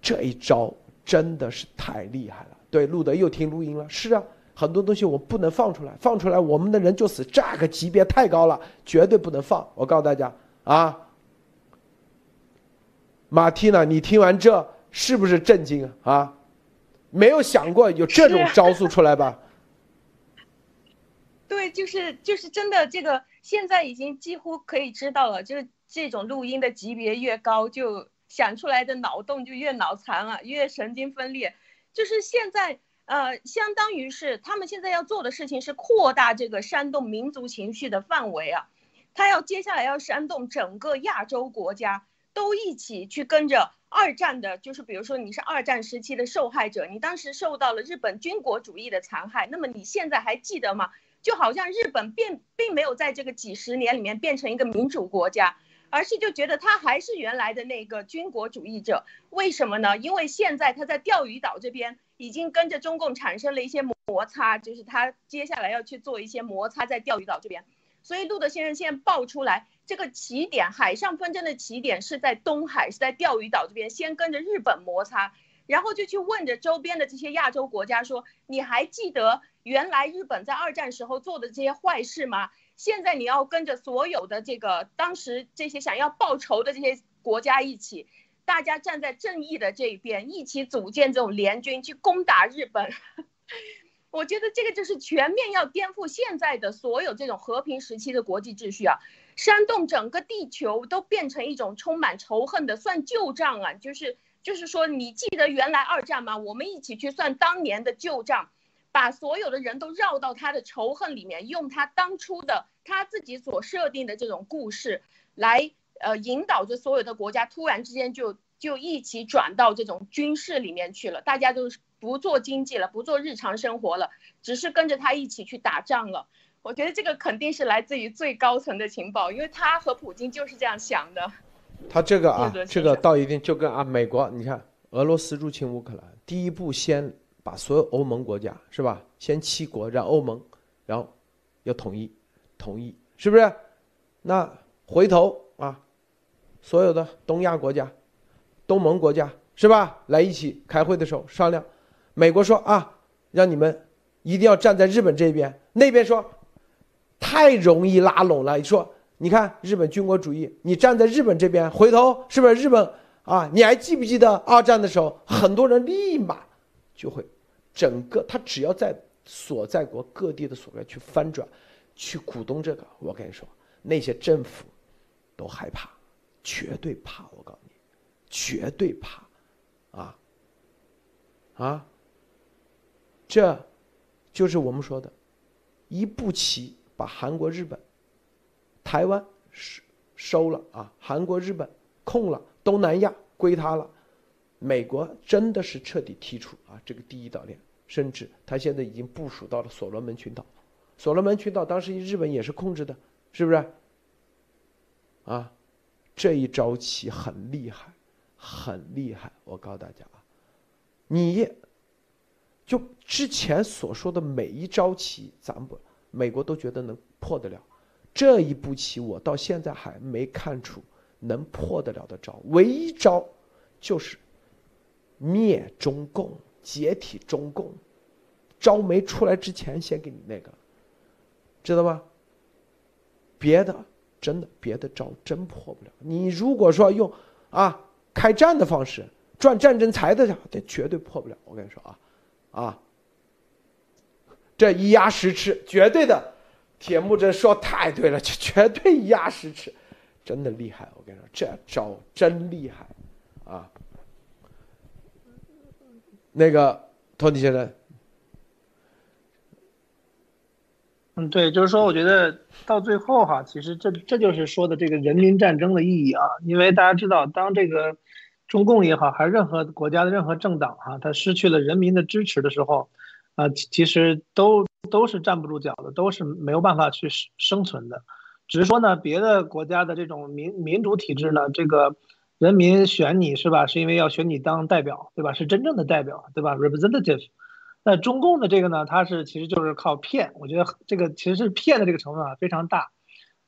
这一招真的是太厉害了。对，路德又听录音了，是啊。很多东西我不能放出来，放出来我们的人就死。这个级别太高了，绝对不能放。我告诉大家啊，马蒂娜，你听完这是不是震惊啊？没有想过有这种招数出来吧？对，就是就是真的，这个现在已经几乎可以知道了，就是这种录音的级别越高，就想出来的脑洞就越脑残啊，越神经分裂。就是现在。呃，相当于是他们现在要做的事情是扩大这个煽动民族情绪的范围啊，他要接下来要煽动整个亚洲国家都一起去跟着二战的，就是比如说你是二战时期的受害者，你当时受到了日本军国主义的残害，那么你现在还记得吗？就好像日本并并没有在这个几十年里面变成一个民主国家，而是就觉得他还是原来的那个军国主义者，为什么呢？因为现在他在钓鱼岛这边。已经跟着中共产生了一些摩擦，就是他接下来要去做一些摩擦在钓鱼岛这边，所以路德先生现在爆出来，这个起点海上纷争的起点是在东海，是在钓鱼岛这边，先跟着日本摩擦，然后就去问着周边的这些亚洲国家说，你还记得原来日本在二战时候做的这些坏事吗？现在你要跟着所有的这个当时这些想要报仇的这些国家一起。大家站在正义的这一边，一起组建这种联军去攻打日本。我觉得这个就是全面要颠覆现在的所有这种和平时期的国际秩序啊！煽动整个地球都变成一种充满仇恨的算旧账啊！就是就是说，你记得原来二战吗？我们一起去算当年的旧账，把所有的人都绕到他的仇恨里面，用他当初的他自己所设定的这种故事来。呃，引导着所有的国家突然之间就就一起转到这种军事里面去了，大家都不做经济了，不做日常生活了，只是跟着他一起去打仗了。我觉得这个肯定是来自于最高层的情报，因为他和普京就是这样想的。他这个啊，这个到一定就跟啊，美国，你看俄罗斯入侵乌克兰，第一步先把所有欧盟国家是吧，先七国让欧盟，然后要统一，统一是不是？那回头啊。所有的东亚国家、东盟国家是吧？来一起开会的时候商量。美国说啊，让你们一定要站在日本这边。那边说太容易拉拢了。你说你看日本军国主义，你站在日本这边，回头是不是日本啊？你还记不记得二战的时候，很多人立马就会整个他只要在所在国各地的所在去翻转，去鼓动这个，我跟你说，那些政府都害怕，绝对怕，我告诉你，绝对怕，啊啊，这就是我们说的，一步棋把韩国、日本、台湾收收了啊，韩国、日本空了，东南亚归他了。美国真的是彻底剔除啊这个第一岛链，甚至他现在已经部署到了所罗门群岛。所罗门群岛当时日本也是控制的，是不是？啊，这一招棋很厉害，很厉害。我告诉大家啊，你就之前所说的每一招棋，咱们美国都觉得能破得了，这一步棋我到现在还没看出能破得了的招，唯一招就是。灭中共，解体中共，招没出来之前，先给你那个，知道吧？别的真的别的招真破不了。你如果说用啊开战的方式赚战争财的，这绝对破不了。我跟你说啊，啊，这一压十尺，绝对的。铁木真说太对了，这 绝对一压十尺，真的厉害。我跟你说，这招真厉害啊。那个托尼先生，嗯，对，就是说，我觉得到最后哈，其实这这就是说的这个人民战争的意义啊，因为大家知道，当这个中共也好，还是任何国家的任何政党哈，它失去了人民的支持的时候，啊，其实都都是站不住脚的，都是没有办法去生存的。只是说呢，别的国家的这种民民主体制呢，这个。人民选你是吧？是因为要选你当代表，对吧？是真正的代表，对吧？representative。那中共的这个呢，它是其实就是靠骗。我觉得这个其实是骗的这个成分啊非常大。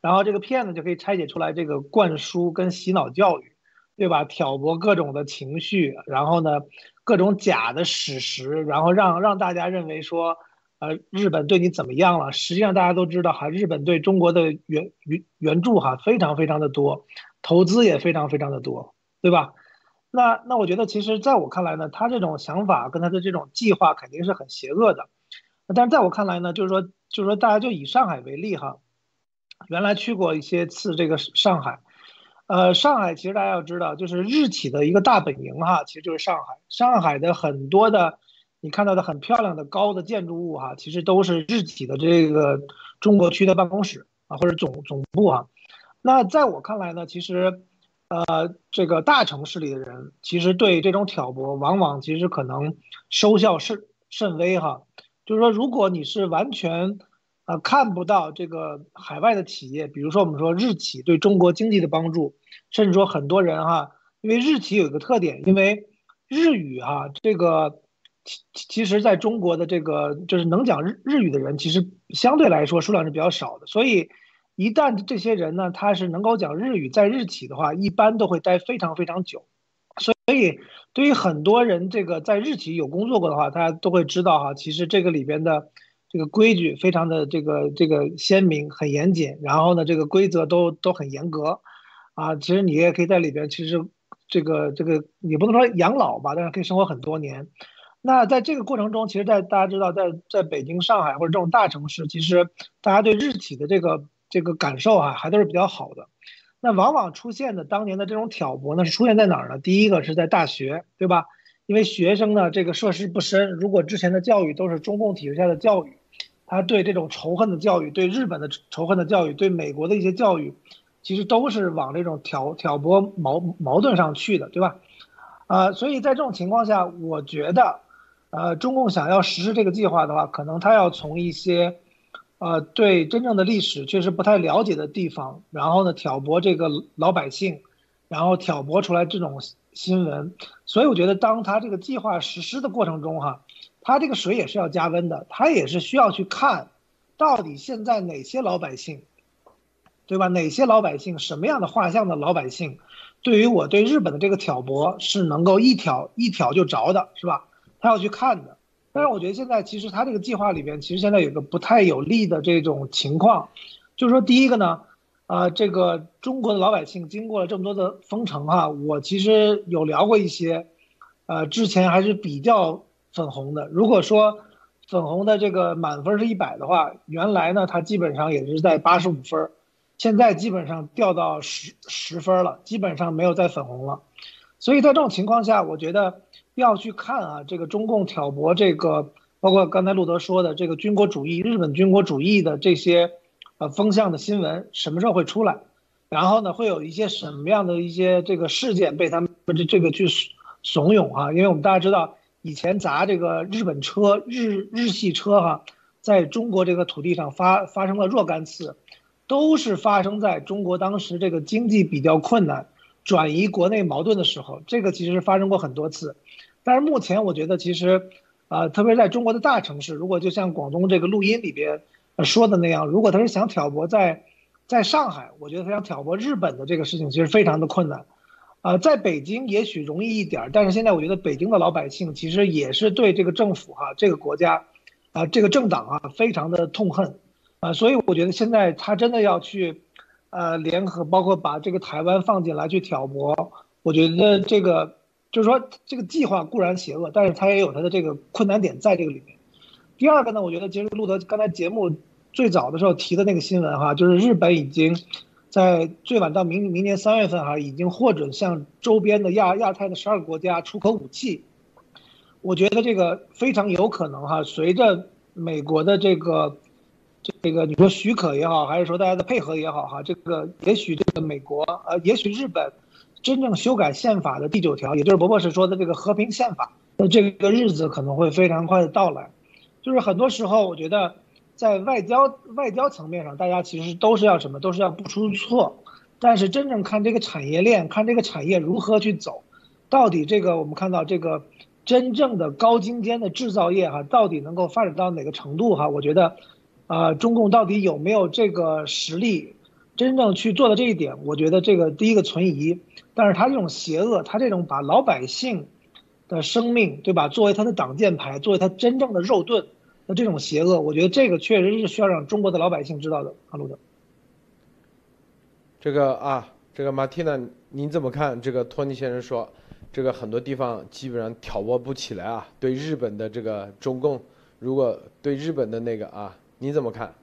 然后这个骗呢就可以拆解出来这个灌输跟洗脑教育，对吧？挑拨各种的情绪，然后呢各种假的史实，然后让让大家认为说，呃，日本对你怎么样了？实际上大家都知道哈，日本对中国的援援援助哈非常非常的多。投资也非常非常的多，对吧？那那我觉得，其实在我看来呢，他这种想法跟他的这种计划肯定是很邪恶的。但是在我看来呢，就是说，就是说，大家就以上海为例哈，原来去过一些次这个上海，呃，上海其实大家要知道，就是日企的一个大本营哈，其实就是上海。上海的很多的你看到的很漂亮的高的建筑物哈，其实都是日企的这个中国区的办公室啊，或者总总部哈。那在我看来呢，其实，呃，这个大城市里的人，其实对这种挑拨，往往其实可能收效甚甚微哈。就是说，如果你是完全，呃，看不到这个海外的企业，比如说我们说日企对中国经济的帮助，甚至说很多人哈，因为日企有一个特点，因为日语哈，这个其其实在中国的这个就是能讲日日语的人，其实相对来说数量是比较少的，所以。一旦这些人呢，他是能够讲日语，在日企的话，一般都会待非常非常久。所以，对于很多人，这个在日企有工作过的话，大家都会知道哈，其实这个里边的这个规矩非常的这个这个鲜明，很严谨。然后呢，这个规则都都很严格啊。其实你也可以在里边，其实这个这个你不能说养老吧，但是可以生活很多年。那在这个过程中，其实，在大家知道，在在北京、上海或者这种大城市，其实大家对日企的这个。这个感受啊，还都是比较好的。那往往出现的当年的这种挑拨呢，是出现在哪儿呢？第一个是在大学，对吧？因为学生呢，这个涉世不深，如果之前的教育都是中共体制下的教育，他对这种仇恨的教育，对日本的仇恨的教育，对美国的一些教育，其实都是往这种挑挑拨矛矛盾上去的，对吧？啊，所以在这种情况下，我觉得，呃，中共想要实施这个计划的话，可能他要从一些。呃，对真正的历史确实不太了解的地方，然后呢，挑拨这个老百姓，然后挑拨出来这种新闻，所以我觉得，当他这个计划实施的过程中，哈，他这个水也是要加温的，他也是需要去看，到底现在哪些老百姓，对吧？哪些老百姓，什么样的画像的老百姓，对于我对日本的这个挑拨是能够一挑一挑就着的，是吧？要去看的。但是我觉得现在其实他这个计划里边，其实现在有个不太有利的这种情况，就是说第一个呢，呃，这个中国的老百姓经过了这么多的封城哈，我其实有聊过一些，呃，之前还是比较粉红的。如果说粉红的这个满分是一百的话，原来呢它基本上也是在八十五分，现在基本上掉到十十分了，基本上没有再粉红了。所以在这种情况下，我觉得要去看啊，这个中共挑拨这个，包括刚才路德说的这个军国主义、日本军国主义的这些，呃风向的新闻什么时候会出来？然后呢，会有一些什么样的一些这个事件被他们这这个去怂恿啊？因为我们大家知道，以前砸这个日本车、日日系车哈，在中国这个土地上发发生了若干次，都是发生在中国当时这个经济比较困难。转移国内矛盾的时候，这个其实发生过很多次，但是目前我觉得其实，啊，特别在中国的大城市，如果就像广东这个录音里边说的那样，如果他是想挑拨在，在上海，我觉得他想挑拨日本的这个事情其实非常的困难，啊，在北京也许容易一点，但是现在我觉得北京的老百姓其实也是对这个政府哈，这个国家，啊，这个政党啊非常的痛恨，啊，所以我觉得现在他真的要去。呃，联合包括把这个台湾放进来去挑拨，我觉得这个就是说这个计划固然邪恶，但是它也有它的这个困难点在这个里面。第二个呢，我觉得其实路德刚才节目最早的时候提的那个新闻哈，就是日本已经在最晚到明明年三月份哈，已经获准向周边的亚亚太的十二个国家出口武器。我觉得这个非常有可能哈，随着美国的这个。这个你说许可也好，还是说大家的配合也好，哈，这个也许这个美国，呃，也许日本，真正修改宪法的第九条，也就是伯博士说的这个和平宪法，那这个日子可能会非常快的到来。就是很多时候，我觉得在外交外交层面上，大家其实都是要什么，都是要不出错。但是真正看这个产业链，看这个产业如何去走，到底这个我们看到这个真正的高精尖的制造业，哈，到底能够发展到哪个程度，哈，我觉得。啊，中共到底有没有这个实力，真正去做的这一点？我觉得这个第一个存疑。但是他这种邪恶，他这种把老百姓的生命，对吧，作为他的挡箭牌，作为他真正的肉盾，那这种邪恶，我觉得这个确实是需要让中国的老百姓知道的。阿鲁德，这个啊，这个马蒂娜，您怎么看？这个托尼先生说，这个很多地方基本上挑拨不起来啊。对日本的这个中共，如果对日本的那个啊。你怎么看？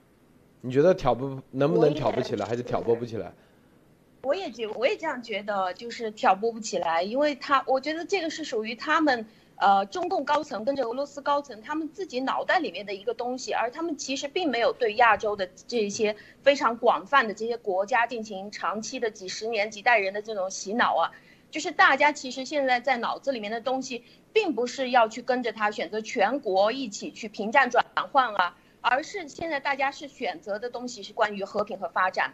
你觉得挑不能不能挑不起来，还是挑拨不起来？我也觉我也这样觉得，就是挑拨不起来，因为他我觉得这个是属于他们呃中共高层跟着俄罗斯高层他们自己脑袋里面的一个东西，而他们其实并没有对亚洲的这些非常广泛的这些国家进行长期的几十年几代人的这种洗脑啊，就是大家其实现在在脑子里面的东西，并不是要去跟着他选择全国一起去平战转换啊。而是现在大家是选择的东西是关于和平和发展，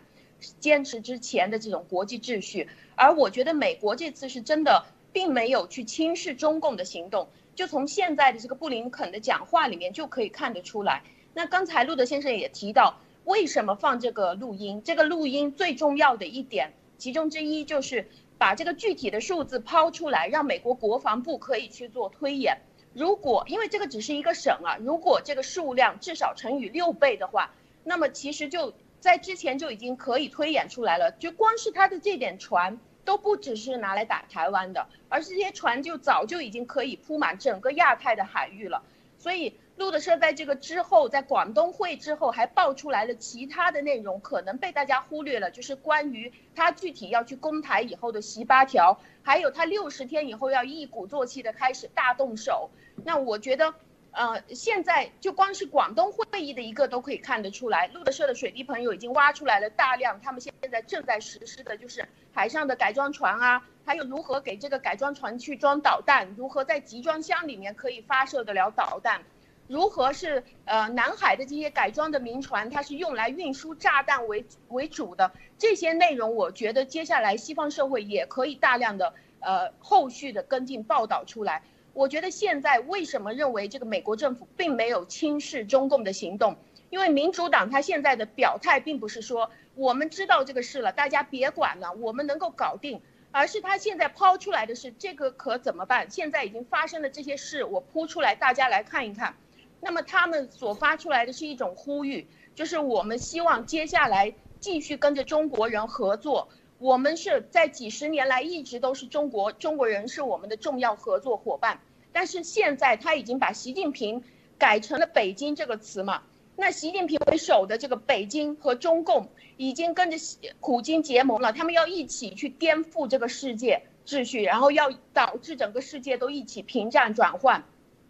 坚持之前的这种国际秩序。而我觉得美国这次是真的并没有去轻视中共的行动，就从现在的这个布林肯的讲话里面就可以看得出来。那刚才路德先生也提到，为什么放这个录音？这个录音最重要的一点，其中之一就是把这个具体的数字抛出来，让美国国防部可以去做推演。如果因为这个只是一个省啊，如果这个数量至少乘以六倍的话，那么其实就在之前就已经可以推演出来了。就光是它的这点船都不只是拿来打台湾的，而是这些船就早就已经可以铺满整个亚太的海域了。所以路德社在这个之后，在广东会之后还爆出来了其他的内容，可能被大家忽略了，就是关于他具体要去攻台以后的十八条。还有他六十天以后要一鼓作气的开始大动手，那我觉得，呃，现在就光是广东会议的一个都可以看得出来，路德社的水滴朋友已经挖出来了大量，他们现在正在实施的就是海上的改装船啊，还有如何给这个改装船去装导弹，如何在集装箱里面可以发射得了导弹。如何是呃南海的这些改装的民船，它是用来运输炸弹为为主的这些内容，我觉得接下来西方社会也可以大量的呃后续的跟进报道出来。我觉得现在为什么认为这个美国政府并没有轻视中共的行动？因为民主党他现在的表态并不是说我们知道这个事了，大家别管了，我们能够搞定，而是他现在抛出来的是这个可怎么办？现在已经发生的这些事，我铺出来，大家来看一看。那么他们所发出来的是一种呼吁，就是我们希望接下来继续跟着中国人合作。我们是在几十年来一直都是中国中国人是我们的重要合作伙伴。但是现在他已经把习近平改成了北京这个词嘛？那习近平为首的这个北京和中共已经跟着苦经结盟了，他们要一起去颠覆这个世界秩序，然后要导致整个世界都一起平战转换。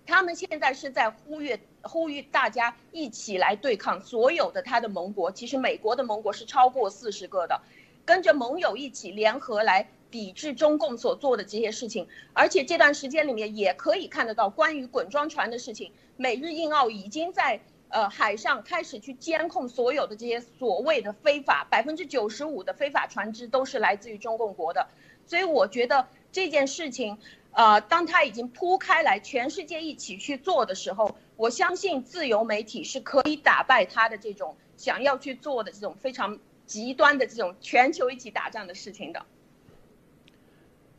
他们现在是在呼吁呼吁大家一起来对抗所有的他的盟国。其实美国的盟国是超过四十个的，跟着盟友一起联合来抵制中共所做的这些事情。而且这段时间里面也可以看得到关于滚装船的事情，美日印澳已经在。呃，海上开始去监控所有的这些所谓的非法，百分之九十五的非法船只都是来自于中共国的，所以我觉得这件事情，呃，当它已经铺开来，全世界一起去做的时候，我相信自由媒体是可以打败他的这种想要去做的这种非常极端的这种全球一起打仗的事情的。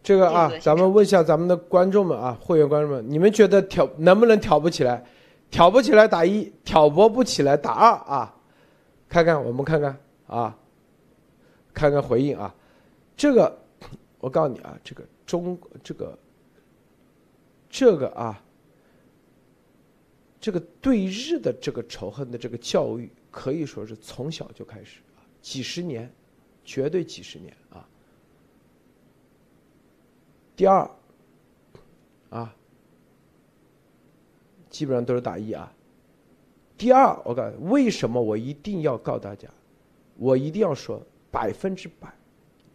这个啊，咱们问一下咱们的观众们啊，会员观众们，你们觉得挑能不能挑不起来？挑不起来打一，挑拨不起来打二啊！看看我们看看啊，看看回应啊。这个我告诉你啊，这个中这个这个啊，这个对日的这个仇恨的这个教育，可以说是从小就开始啊，几十年，绝对几十年啊。第二啊。基本上都是打一啊。第二，我告诉你，为什么我一定要告大家，我一定要说百分之百，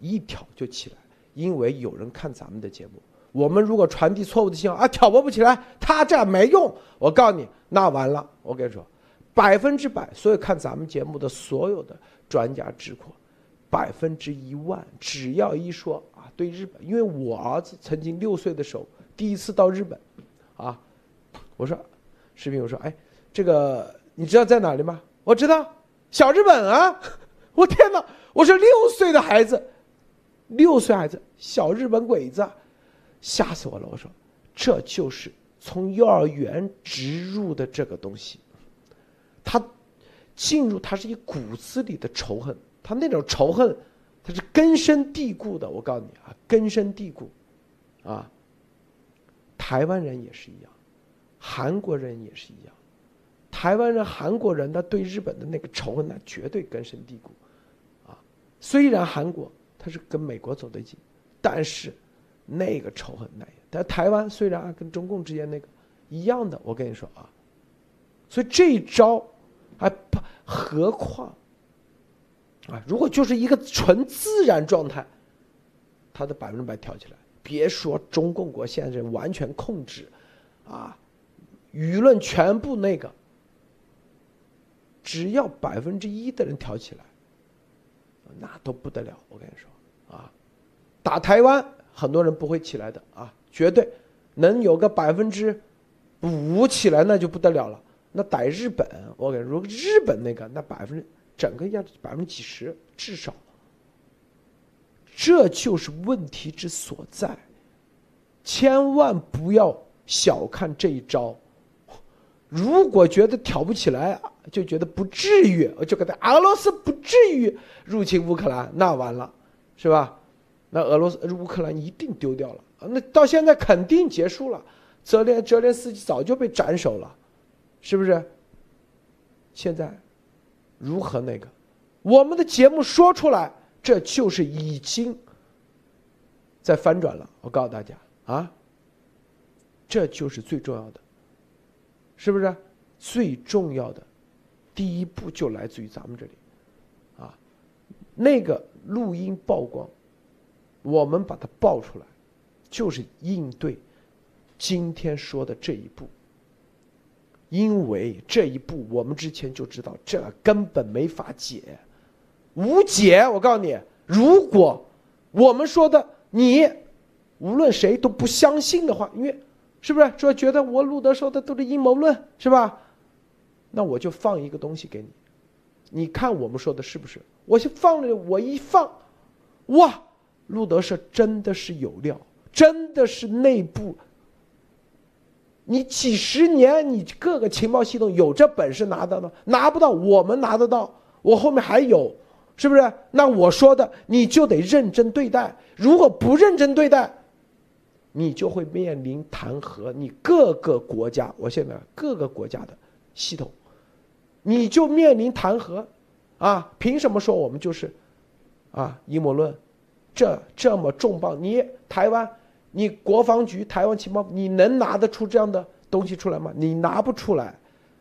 一挑就起来，因为有人看咱们的节目。我们如果传递错误的信号啊，挑拨不起来，他这样没用。我告诉你，那完了。我跟你说，百分之百，所有看咱们节目的所有的专家智库，百分之一万，只要一说啊，对日本，因为我儿子曾经六岁的时候第一次到日本，啊。我说，视频我说，哎，这个你知道在哪里吗？我知道，小日本啊！我天哪！我说六岁的孩子，六岁孩子，小日本鬼子，吓死我了！我说，这就是从幼儿园植入的这个东西，他进入他是一骨子里的仇恨，他那种仇恨，他是根深蒂固的。我告诉你啊，根深蒂固，啊，台湾人也是一样。韩国人也是一样，台湾人、韩国人，他对日本的那个仇恨，那绝对根深蒂固，啊，虽然韩国他是跟美国走得近，但是那个仇恨那，但台湾虽然跟中共之间那个一样的，我跟你说啊，所以这一招还不，何况啊，如果就是一个纯自然状态，他的百分之百跳起来，别说中共国现在完全控制，啊。舆论全部那个，只要百分之一的人挑起来，那都不得了。我跟你说，啊，打台湾很多人不会起来的啊，绝对能有个百分之五起来那就不得了了。那打日本，我跟你说，日本那个那百分之整个要百分之几十至少，这就是问题之所在。千万不要小看这一招。如果觉得挑不起来，就觉得不至于，我就给他俄罗斯不至于入侵乌克兰，那完了，是吧？那俄罗斯乌克兰一定丢掉了，那到现在肯定结束了。泽连泽连斯基早就被斩首了，是不是？现在如何那个？我们的节目说出来，这就是已经在翻转了。我告诉大家啊，这就是最重要的。是不是最重要的第一步就来自于咱们这里啊？那个录音曝光，我们把它爆出来，就是应对今天说的这一步。因为这一步我们之前就知道，这根本没法解，无解。我告诉你，如果我们说的你无论谁都不相信的话，因为。是不是说觉得我路德说的都是阴谋论是吧？那我就放一个东西给你，你看我们说的是不是？我就放了，我一放，哇，路德社真的是有料，真的是内部。你几十年，你各个情报系统有这本事拿到吗？拿不到，我们拿得到。我后面还有，是不是？那我说的你就得认真对待，如果不认真对待。你就会面临弹劾，你各个国家，我现在各个国家的系统，你就面临弹劾，啊，凭什么说我们就是，啊，阴谋论，这这么重磅，你台湾，你国防局、台湾情报，你能拿得出这样的东西出来吗？你拿不出来，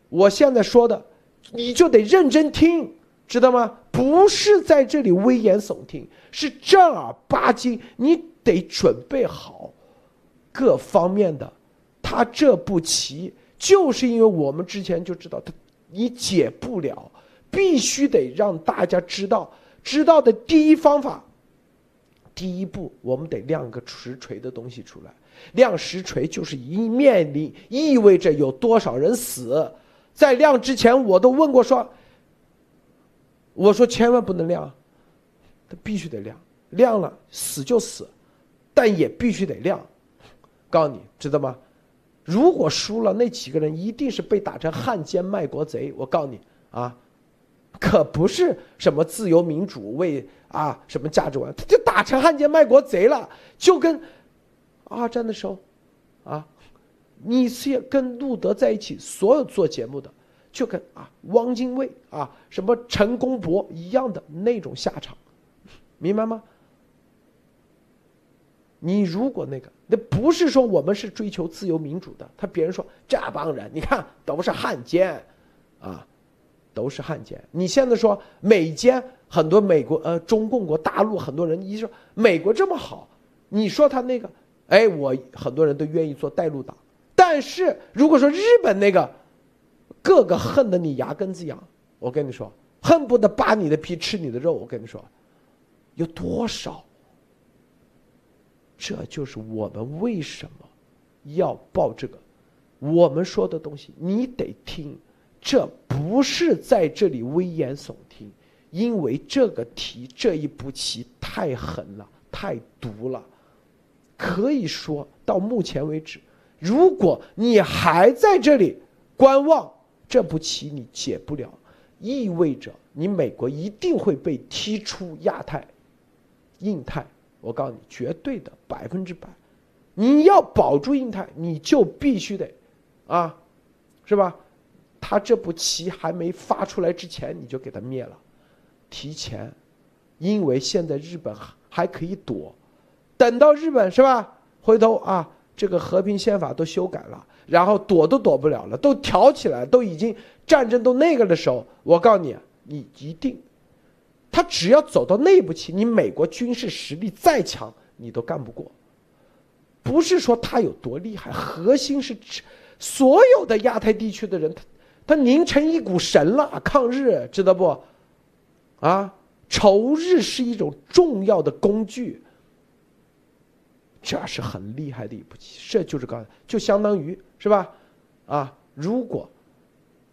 我现在说的，你就得认真听，知道吗？不是在这里危言耸听，是正儿八经，你得准备好。各方面的，他这步棋就是因为我们之前就知道他你解不了，必须得让大家知道，知道的第一方法，第一步我们得亮个实锤的东西出来，亮实锤就是一面临意味着有多少人死，在亮之前我都问过说，我说千万不能亮，他必须得亮，亮了死就死，但也必须得亮。告诉你，知道吗？如果输了，那几个人一定是被打成汉奸卖国贼。我告诉你啊，可不是什么自由民主为啊什么价值观，他就打成汉奸卖国贼了。就跟二战的时候，啊，你是跟路德在一起，所有做节目的，就跟啊汪精卫啊什么陈公博一样的那种下场，明白吗？你如果那个，那不是说我们是追求自由民主的，他别人说这帮人，你看都是汉奸，啊，都是汉奸。你现在说美奸，很多美国呃中共国大陆很多人一说美国这么好，你说他那个，哎，我很多人都愿意做带路党。但是如果说日本那个，个个恨得你牙根子痒，我跟你说，恨不得扒你的皮吃你的肉，我跟你说，有多少？这就是我们为什么要报这个，我们说的东西你得听，这不是在这里危言耸听，因为这个题这一步棋太狠了，太毒了，可以说到目前为止，如果你还在这里观望，这步棋你解不了，意味着你美国一定会被踢出亚太、印太。我告诉你，绝对的百分之百，你要保住印太，你就必须得，啊，是吧？他这步棋还没发出来之前，你就给他灭了，提前，因为现在日本还可以躲，等到日本是吧？回头啊，这个和平宪法都修改了，然后躲都躲不了了，都挑起来，都已经战争都那个的时候，我告诉你，你一定。他只要走到那步棋，你美国军事实力再强，你都干不过。不是说他有多厉害，核心是所有的亚太地区的人他，他凝成一股神了，抗日知道不？啊，仇日是一种重要的工具，这是很厉害的一步棋。这就是刚，就相当于是吧？啊，如果。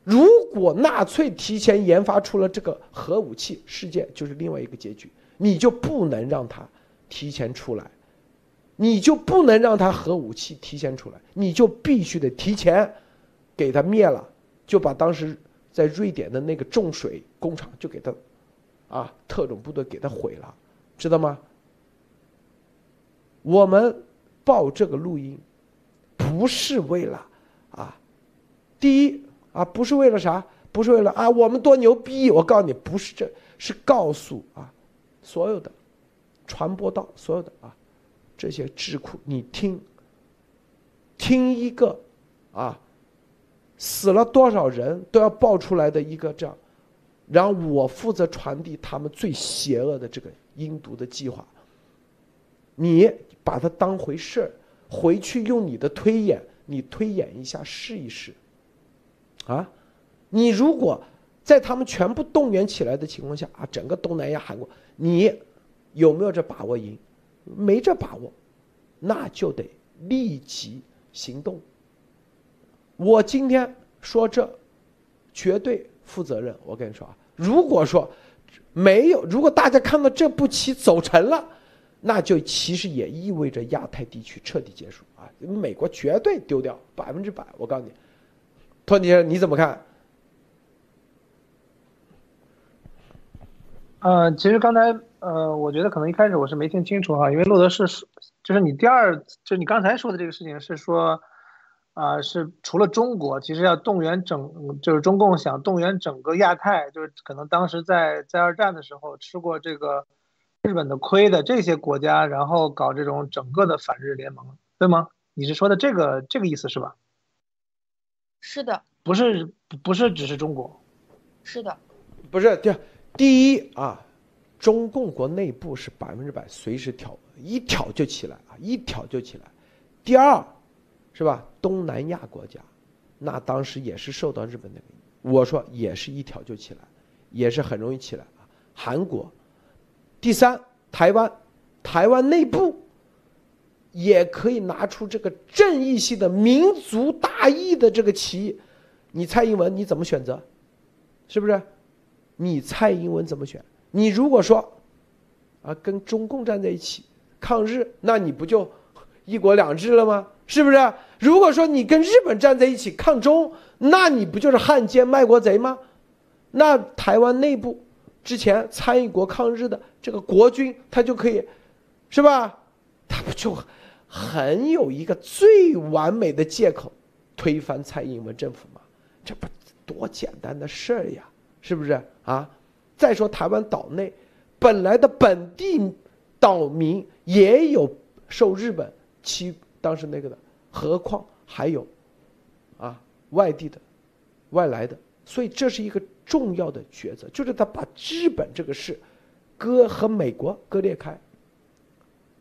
如果纳粹提前研发出了这个核武器，世界就是另外一个结局。你就不能让他提前出来，你就不能让他核武器提前出来，你就必须得提前给他灭了，就把当时在瑞典的那个重水工厂就给他啊特种部队给他毁了，知道吗？我们报这个录音不是为了啊，第一。啊，不是为了啥？不是为了啊，我们多牛逼！我告诉你，不是，这是告诉啊，所有的传播到所有的啊这些智库，你听，听一个啊，死了多少人都要爆出来的一个这样，然后我负责传递他们最邪恶的这个阴毒的计划，你把它当回事儿，回去用你的推演，你推演一下试一试。啊，你如果在他们全部动员起来的情况下啊，整个东南亚、韩国，你有没有这把握赢？没这把握，那就得立即行动。我今天说这，绝对负责任。我跟你说啊，如果说没有，如果大家看到这步棋走成了，那就其实也意味着亚太地区彻底结束啊，美国绝对丢掉百分之百。我告诉你。托尼，你怎么看？呃，其实刚才呃，我觉得可能一开始我是没听清楚哈，因为洛德是就是你第二，就是你刚才说的这个事情是说，啊，是除了中国，其实要动员整，就是中共想动员整个亚太，就是可能当时在在二战的时候吃过这个日本的亏的这些国家，然后搞这种整个的反日联盟，对吗？你是说的这个这个意思是吧？是的，不是不是只是中国，是的，不是第第一啊，中共国内部是百分之百随时挑，一挑就起来啊，一挑就起来。第二，是吧？东南亚国家，那当时也是受到日本的，我说也是一挑就起来，也是很容易起来啊。韩国，第三，台湾，台湾内部也可以拿出这个正义性的民族大义的这个旗，你蔡英文你怎么选择？是不是？你蔡英文怎么选？你如果说，啊，跟中共站在一起抗日，那你不就一国两制了吗？是不是？如果说你跟日本站在一起抗中，那你不就是汉奸卖国贼吗？那台湾内部之前参与过抗日的这个国军，他就可以，是吧？他不就很有一个最完美的借口推翻蔡英文政府吗？这不多简单的事儿呀！是不是啊？再说台湾岛内本来的本地岛民也有受日本欺，当时那个的，何况还有啊外地的、外来的，所以这是一个重要的抉择，就是他把日本这个事割和美国割裂开，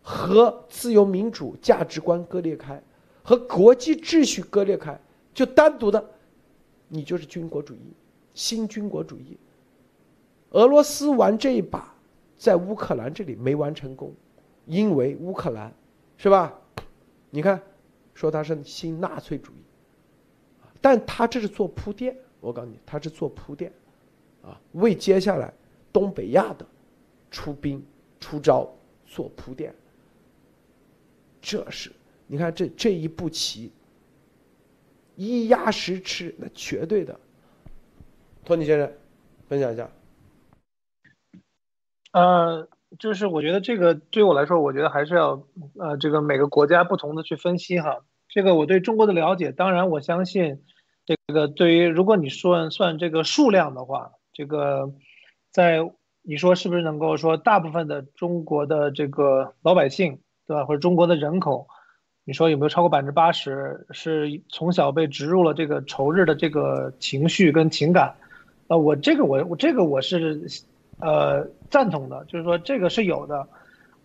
和自由民主价值观割裂开，和国际秩序割裂开，就单独的，你就是军国主义。新军国主义，俄罗斯玩这一把，在乌克兰这里没玩成功，因为乌克兰，是吧？你看，说他是新纳粹主义，但他这是做铺垫。我告诉你，他是做铺垫，啊，为接下来东北亚的出兵出招做铺垫。这是你看这这一步棋，一压十吃，那绝对的。托尼先生，分享一下。呃，就是我觉得这个对我来说，我觉得还是要呃，这个每个国家不同的去分析哈。这个我对中国的了解，当然我相信，这个对于如果你说算这个数量的话，这个在你说是不是能够说大部分的中国的这个老百姓，对吧？或者中国的人口，你说有没有超过百分之八十是从小被植入了这个仇日的这个情绪跟情感？呃，我这个我我这个我是，呃，赞同的，就是说这个是有的。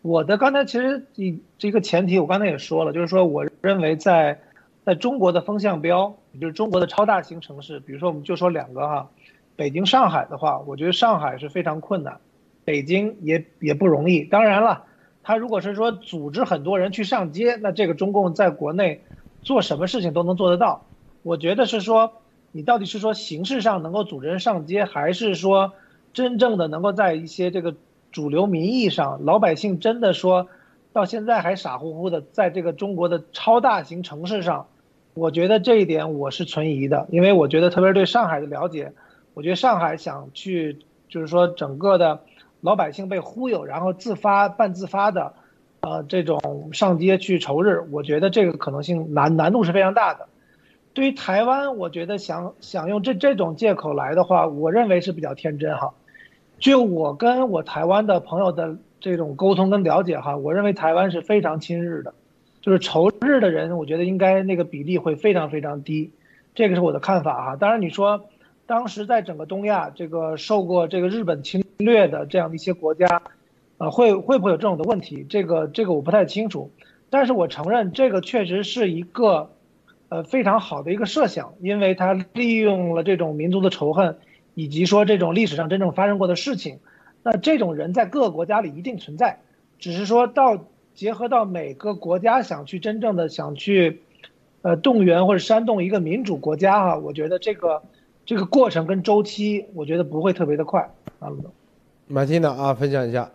我的刚才其实一这个前提，我刚才也说了，就是说我认为在在中国的风向标，也就是中国的超大型城市，比如说我们就说两个哈，北京、上海的话，我觉得上海是非常困难，北京也也不容易。当然了，他如果是说组织很多人去上街，那这个中共在国内做什么事情都能做得到。我觉得是说。你到底是说形式上能够组织人上街，还是说真正的能够在一些这个主流民意上，老百姓真的说到现在还傻乎乎的在这个中国的超大型城市上？我觉得这一点我是存疑的，因为我觉得特别是对上海的了解，我觉得上海想去就是说整个的老百姓被忽悠，然后自发半自发的，呃，这种上街去仇日，我觉得这个可能性难难度是非常大的。对于台湾，我觉得想想用这这种借口来的话，我认为是比较天真哈。就我跟我台湾的朋友的这种沟通跟了解哈，我认为台湾是非常亲日的，就是仇日的人，我觉得应该那个比例会非常非常低，这个是我的看法哈。当然你说，当时在整个东亚这个受过这个日本侵略的这样的一些国家，呃，会会不会有这种的问题？这个这个我不太清楚，但是我承认这个确实是一个。呃，非常好的一个设想，因为他利用了这种民族的仇恨，以及说这种历史上真正发生过的事情，那这种人在各个国家里一定存在，只是说到结合到每个国家想去真正的想去，呃，动员或者煽动一个民主国家哈，我觉得这个这个过程跟周期，我觉得不会特别的快啊。马蒂娜啊，分享一下。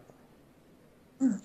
嗯。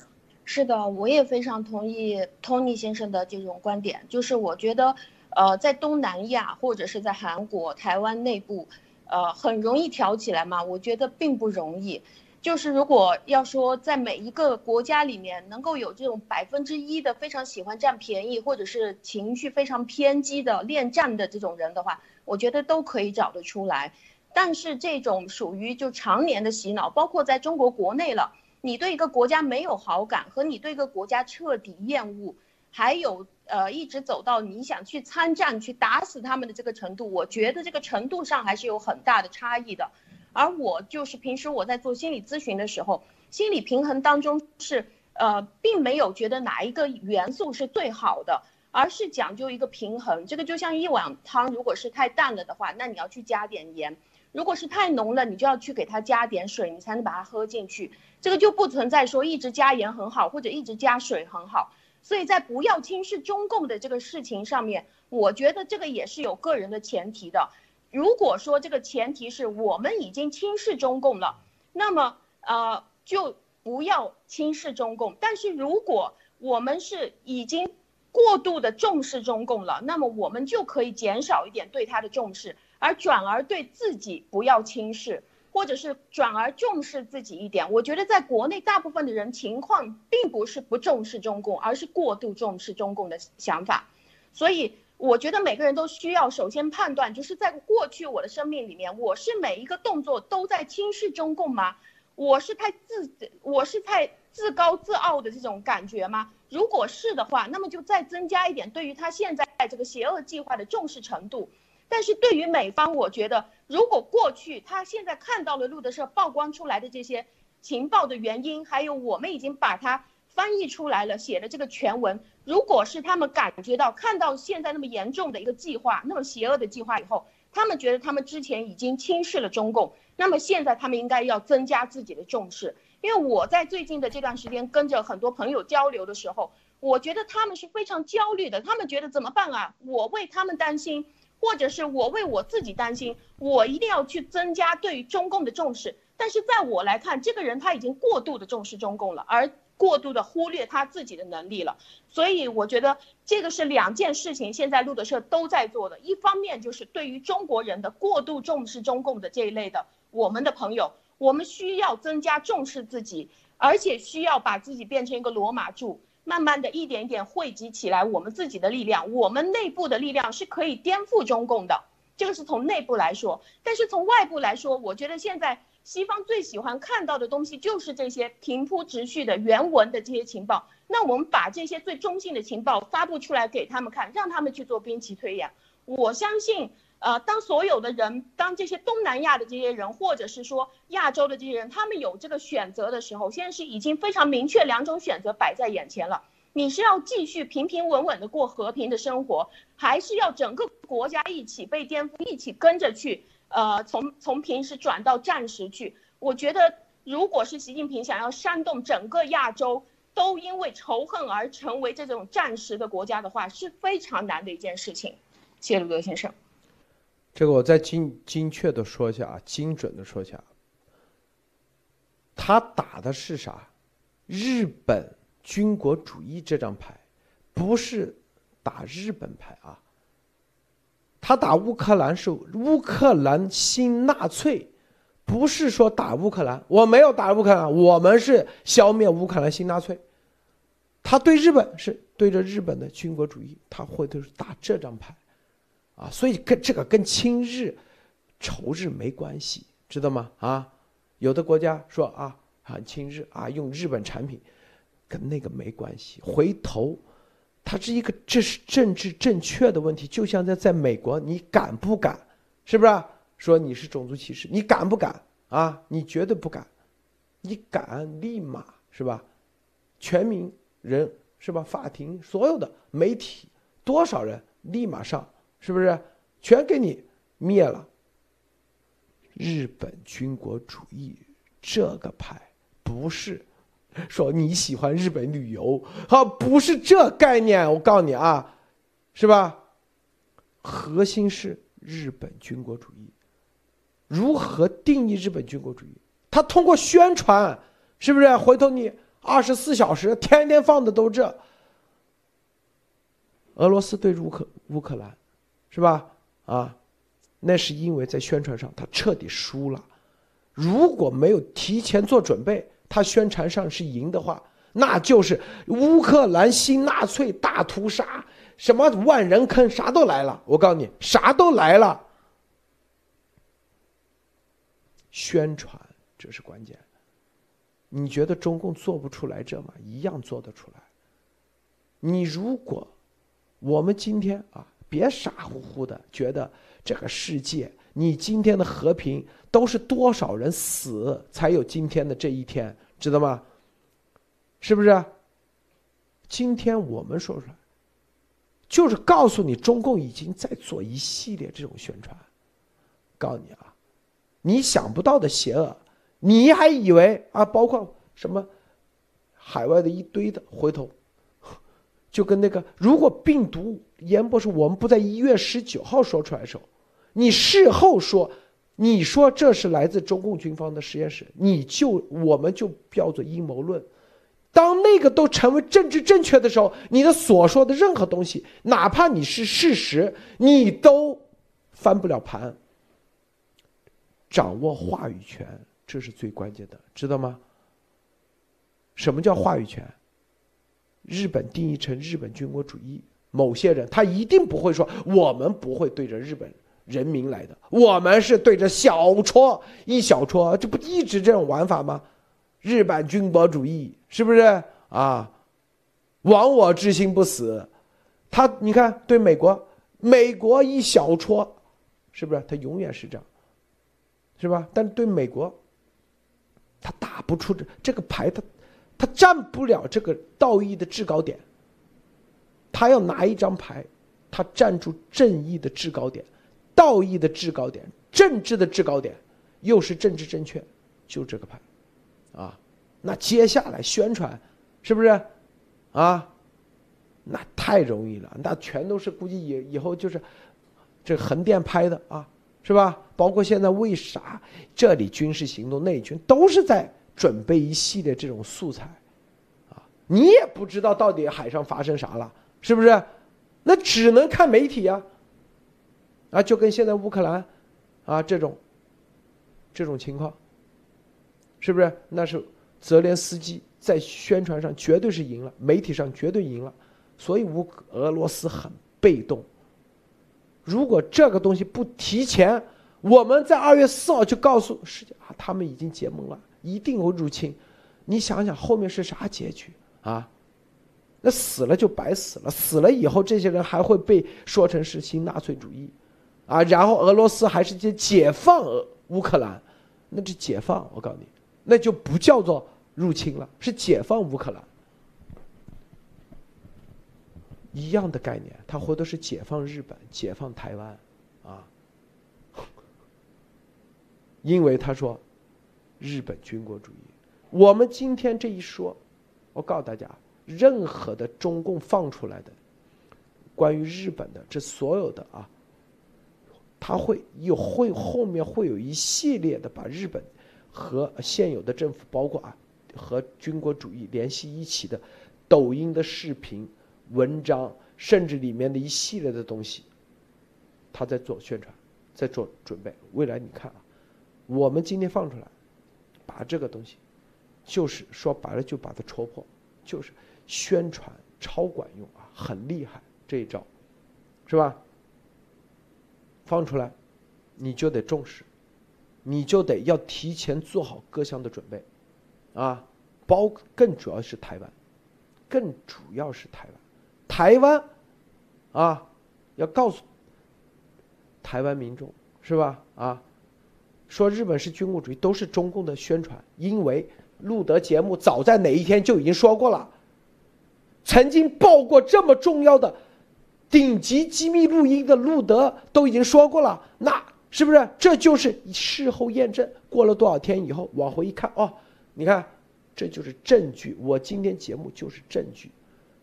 是的，我也非常同意 Tony 先生的这种观点，就是我觉得，呃，在东南亚或者是在韩国、台湾内部，呃，很容易挑起来嘛？我觉得并不容易。就是如果要说在每一个国家里面能够有这种百分之一的非常喜欢占便宜，或者是情绪非常偏激的恋战的这种人的话，我觉得都可以找得出来。但是这种属于就常年的洗脑，包括在中国国内了，你对一个国家没有好感和你对一个国家彻底厌恶，还有呃一直走到你想去参战去打死他们的这个程度，我觉得这个程度上还是有很大的差异的。而我就是平时我在做心理咨询的时候，心理平衡当中是呃，并没有觉得哪一个元素是最好的，而是讲究一个平衡。这个就像一碗汤，如果是太淡了的话，那你要去加点盐；如果是太浓了，你就要去给它加点水，你才能把它喝进去。这个就不存在说一直加盐很好，或者一直加水很好。所以在不要轻视中共的这个事情上面，我觉得这个也是有个人的前提的。如果说这个前提是我们已经轻视中共了，那么呃就不要轻视中共。但是如果我们是已经过度的重视中共了，那么我们就可以减少一点对他的重视，而转而对自己不要轻视，或者是转而重视自己一点。我觉得在国内大部分的人情况并不是不重视中共，而是过度重视中共的想法，所以。我觉得每个人都需要首先判断，就是在过去我的生命里面，我是每一个动作都在轻视中共吗？我是太自，我是太自高自傲的这种感觉吗？如果是的话，那么就再增加一点对于他现在这个邪恶计划的重视程度。但是对于美方，我觉得如果过去他现在看到了路德社曝光出来的这些情报的原因，还有我们已经把它。翻译出来了，写的这个全文，如果是他们感觉到看到现在那么严重的一个计划，那么邪恶的计划以后，他们觉得他们之前已经轻视了中共，那么现在他们应该要增加自己的重视。因为我在最近的这段时间跟着很多朋友交流的时候，我觉得他们是非常焦虑的，他们觉得怎么办啊？我为他们担心，或者是我为我自己担心，我一定要去增加对于中共的重视。但是在我来看，这个人他已经过度的重视中共了，而。过度的忽略他自己的能力了，所以我觉得这个是两件事情，现在路德社都在做的。一方面就是对于中国人的过度重视中共的这一类的，我们的朋友，我们需要增加重视自己，而且需要把自己变成一个罗马柱，慢慢的一点一点汇集起来我们自己的力量，我们内部的力量是可以颠覆中共的，这个是从内部来说。但是从外部来说，我觉得现在。西方最喜欢看到的东西就是这些平铺直叙的原文的这些情报。那我们把这些最中性的情报发布出来给他们看，让他们去做兵棋推演。我相信，呃，当所有的人，当这些东南亚的这些人，或者是说亚洲的这些人，他们有这个选择的时候，现在是已经非常明确两种选择摆在眼前了。你是要继续平平稳稳的过和平的生活，还是要整个国家一起被颠覆，一起跟着去？呃，从从平时转到战时去，我觉得，如果是习近平想要煽动整个亚洲都因为仇恨而成为这种战时的国家的话，是非常难的一件事情。谢谢鲁德先生，这个我再精精确的说一下啊，精准的说一下，他打的是啥？日本军国主义这张牌，不是打日本牌啊。他打乌克兰是乌克兰新纳粹，不是说打乌克兰。我没有打乌克兰，我们是消灭乌克兰新纳粹。他对日本是对着日本的军国主义，他会都是打这张牌，啊，所以跟这个跟亲日、仇日没关系，知道吗？啊，有的国家说啊很亲日啊，用日本产品，跟那个没关系。回头。它是一个，这是政治正确的问题。就像在在美国，你敢不敢？是不是说你是种族歧视？你敢不敢啊？你绝对不敢。你敢，立马是吧？全民人是吧？法庭所有的媒体，多少人立马上，是不是？全给你灭了。日本军国主义这个牌不是。说你喜欢日本旅游，好，不是这概念。我告诉你啊，是吧？核心是日本军国主义。如何定义日本军国主义？他通过宣传，是不是？回头你二十四小时天天放的都这。俄罗斯对乌克乌克兰，是吧？啊，那是因为在宣传上他彻底输了。如果没有提前做准备，他宣传上是赢的话，那就是乌克兰新纳粹大屠杀，什么万人坑，啥都来了。我告诉你，啥都来了。宣传这是关键。你觉得中共做不出来这吗？一样做得出来。你如果我们今天啊，别傻乎乎的觉得这个世界，你今天的和平都是多少人死才有今天的这一天，知道吗？是不是？今天我们说出来，就是告诉你，中共已经在做一系列这种宣传，告诉你啊，你想不到的邪恶。你还以为啊，包括什么海外的一堆的，回头就跟那个，如果病毒严博士，我们不在一月十九号说出来的时候，你事后说，你说这是来自中共军方的实验室，你就我们就叫做阴谋论。当那个都成为政治正确的时候，你的所说的任何东西，哪怕你是事实，你都翻不了盘。掌握话语权。这是最关键的，知道吗？什么叫话语权？日本定义成日本军国主义，某些人他一定不会说我们不会对着日本人民来的，我们是对着小撮一小撮，这不一直这种玩法吗？日本军国主义是不是啊？亡我之心不死，他你看对美国，美国一小撮，是不是他永远是这样，是吧？但对美国。他打不出这这个牌，他他占不了这个道义的制高点。他要拿一张牌，他站住正义的制高点，道义的制高点，政治的制高点，又是政治正确，就这个牌，啊，那接下来宣传，是不是？啊，那太容易了，那全都是估计以以后就是这横店拍的啊。是吧？包括现在为啥这里军事行动内军都是在准备一系列这种素材，啊，你也不知道到底海上发生啥了，是不是？那只能看媒体呀，啊，就跟现在乌克兰，啊这种，这种情况，是不是？那是泽连斯基在宣传上绝对是赢了，媒体上绝对赢了，所以乌俄罗斯很被动。如果这个东西不提前，我们在二月四号就告诉世界啊，他们已经结盟了，一定会入侵。你想想后面是啥结局啊？那死了就白死了，死了以后这些人还会被说成是新纳粹主义，啊，然后俄罗斯还是解解放乌克兰，那这解放我告诉你，那就不叫做入侵了，是解放乌克兰。一样的概念，他活的是解放日本、解放台湾，啊，因为他说日本军国主义。我们今天这一说，我告诉大家，任何的中共放出来的关于日本的这所有的啊，他会有会后面会有一系列的把日本和现有的政府，包括啊和军国主义联系一起的抖音的视频。文章，甚至里面的一系列的东西，他在做宣传，在做准备。未来你看啊，我们今天放出来，把这个东西，就是说白了就把它戳破，就是宣传超管用啊，很厉害这一招，是吧？放出来，你就得重视，你就得要提前做好各项的准备，啊，包更主要是台湾，更主要是台湾。台湾，啊，要告诉台湾民众是吧？啊，说日本是军国主义都是中共的宣传，因为路德节目早在哪一天就已经说过了，曾经报过这么重要的顶级机密录音的路德都已经说过了，那是不是这就是事后验证？过了多少天以后往回一看，哦，你看，这就是证据。我今天节目就是证据。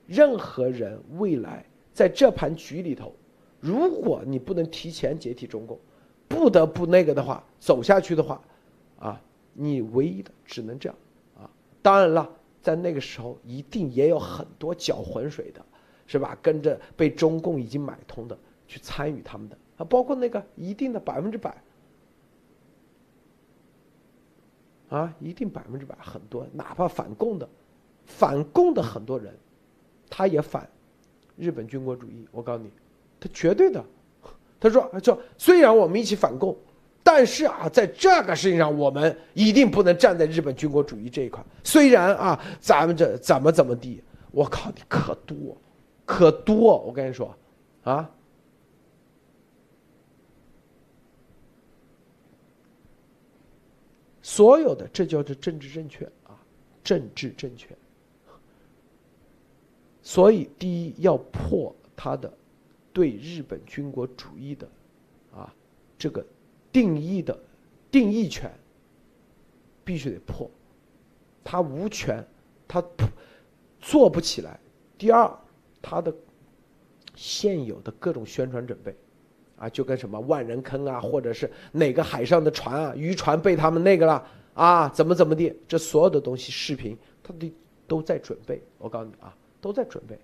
任何人未来在这盘局里头，如果你不能提前解体中共，不得不那个的话，走下去的话，啊，你唯一的只能这样，啊，当然了，在那个时候一定也有很多搅浑水的，是吧？跟着被中共已经买通的去参与他们的啊，包括那个一定的百分之百，啊，一定百分之百很多，哪怕反共的，反共的很多人，他也反日本军国主义。我告诉你，他绝对的。他说：“就虽然我们一起反共，但是啊，在这个事情上，我们一定不能站在日本军国主义这一块。虽然啊，咱们这怎么怎么地，我靠你可多，可多。我跟你说，啊。”所有的，这叫做政治正确啊，政治正确。所以，第一要破他的对日本军国主义的啊这个定义的定义权，必须得破，他无权，他做不起来。第二，他的现有的各种宣传准备。啊，就跟什么万人坑啊，或者是哪个海上的船啊，渔船被他们那个了啊，怎么怎么地，这所有的东西，视频，他都都在准备。我告诉你啊，都在准备，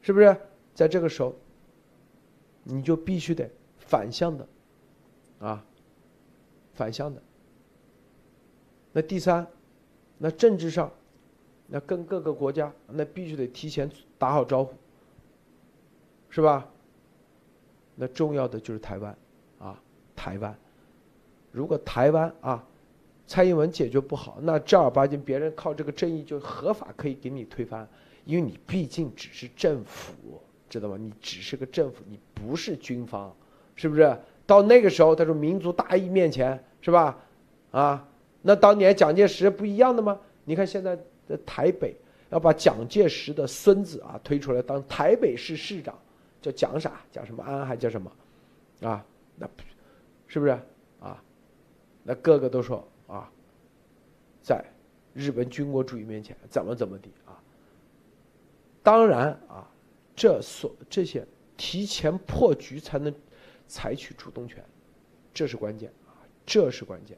是不是？在这个时候，你就必须得反向的，啊，反向的。那第三，那政治上，那跟各个国家，那必须得提前打好招呼，是吧？那重要的就是台湾，啊，台湾，如果台湾啊，蔡英文解决不好，那正儿八经别人靠这个正义就合法可以给你推翻，因为你毕竟只是政府，知道吗？你只是个政府，你不是军方，是不是？到那个时候，他说民族大义面前，是吧？啊，那当年蒋介石不一样的吗？你看现在的台北要把蒋介石的孙子啊推出来当台北市市长。叫蒋啥？讲什么安还叫什么？啊，那是不是啊？那个个都说啊，在日本军国主义面前怎么怎么地啊？当然啊，这所这些提前破局才能采取主动权，这是关键啊，这是关键。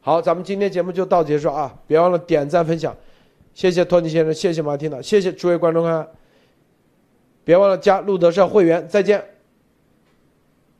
好，咱们今天节目就到结束啊！别忘了点赞分享，谢谢托尼先生，谢谢马蒂娜，谢谢诸位观众啊。别忘了加路德社会员，再见。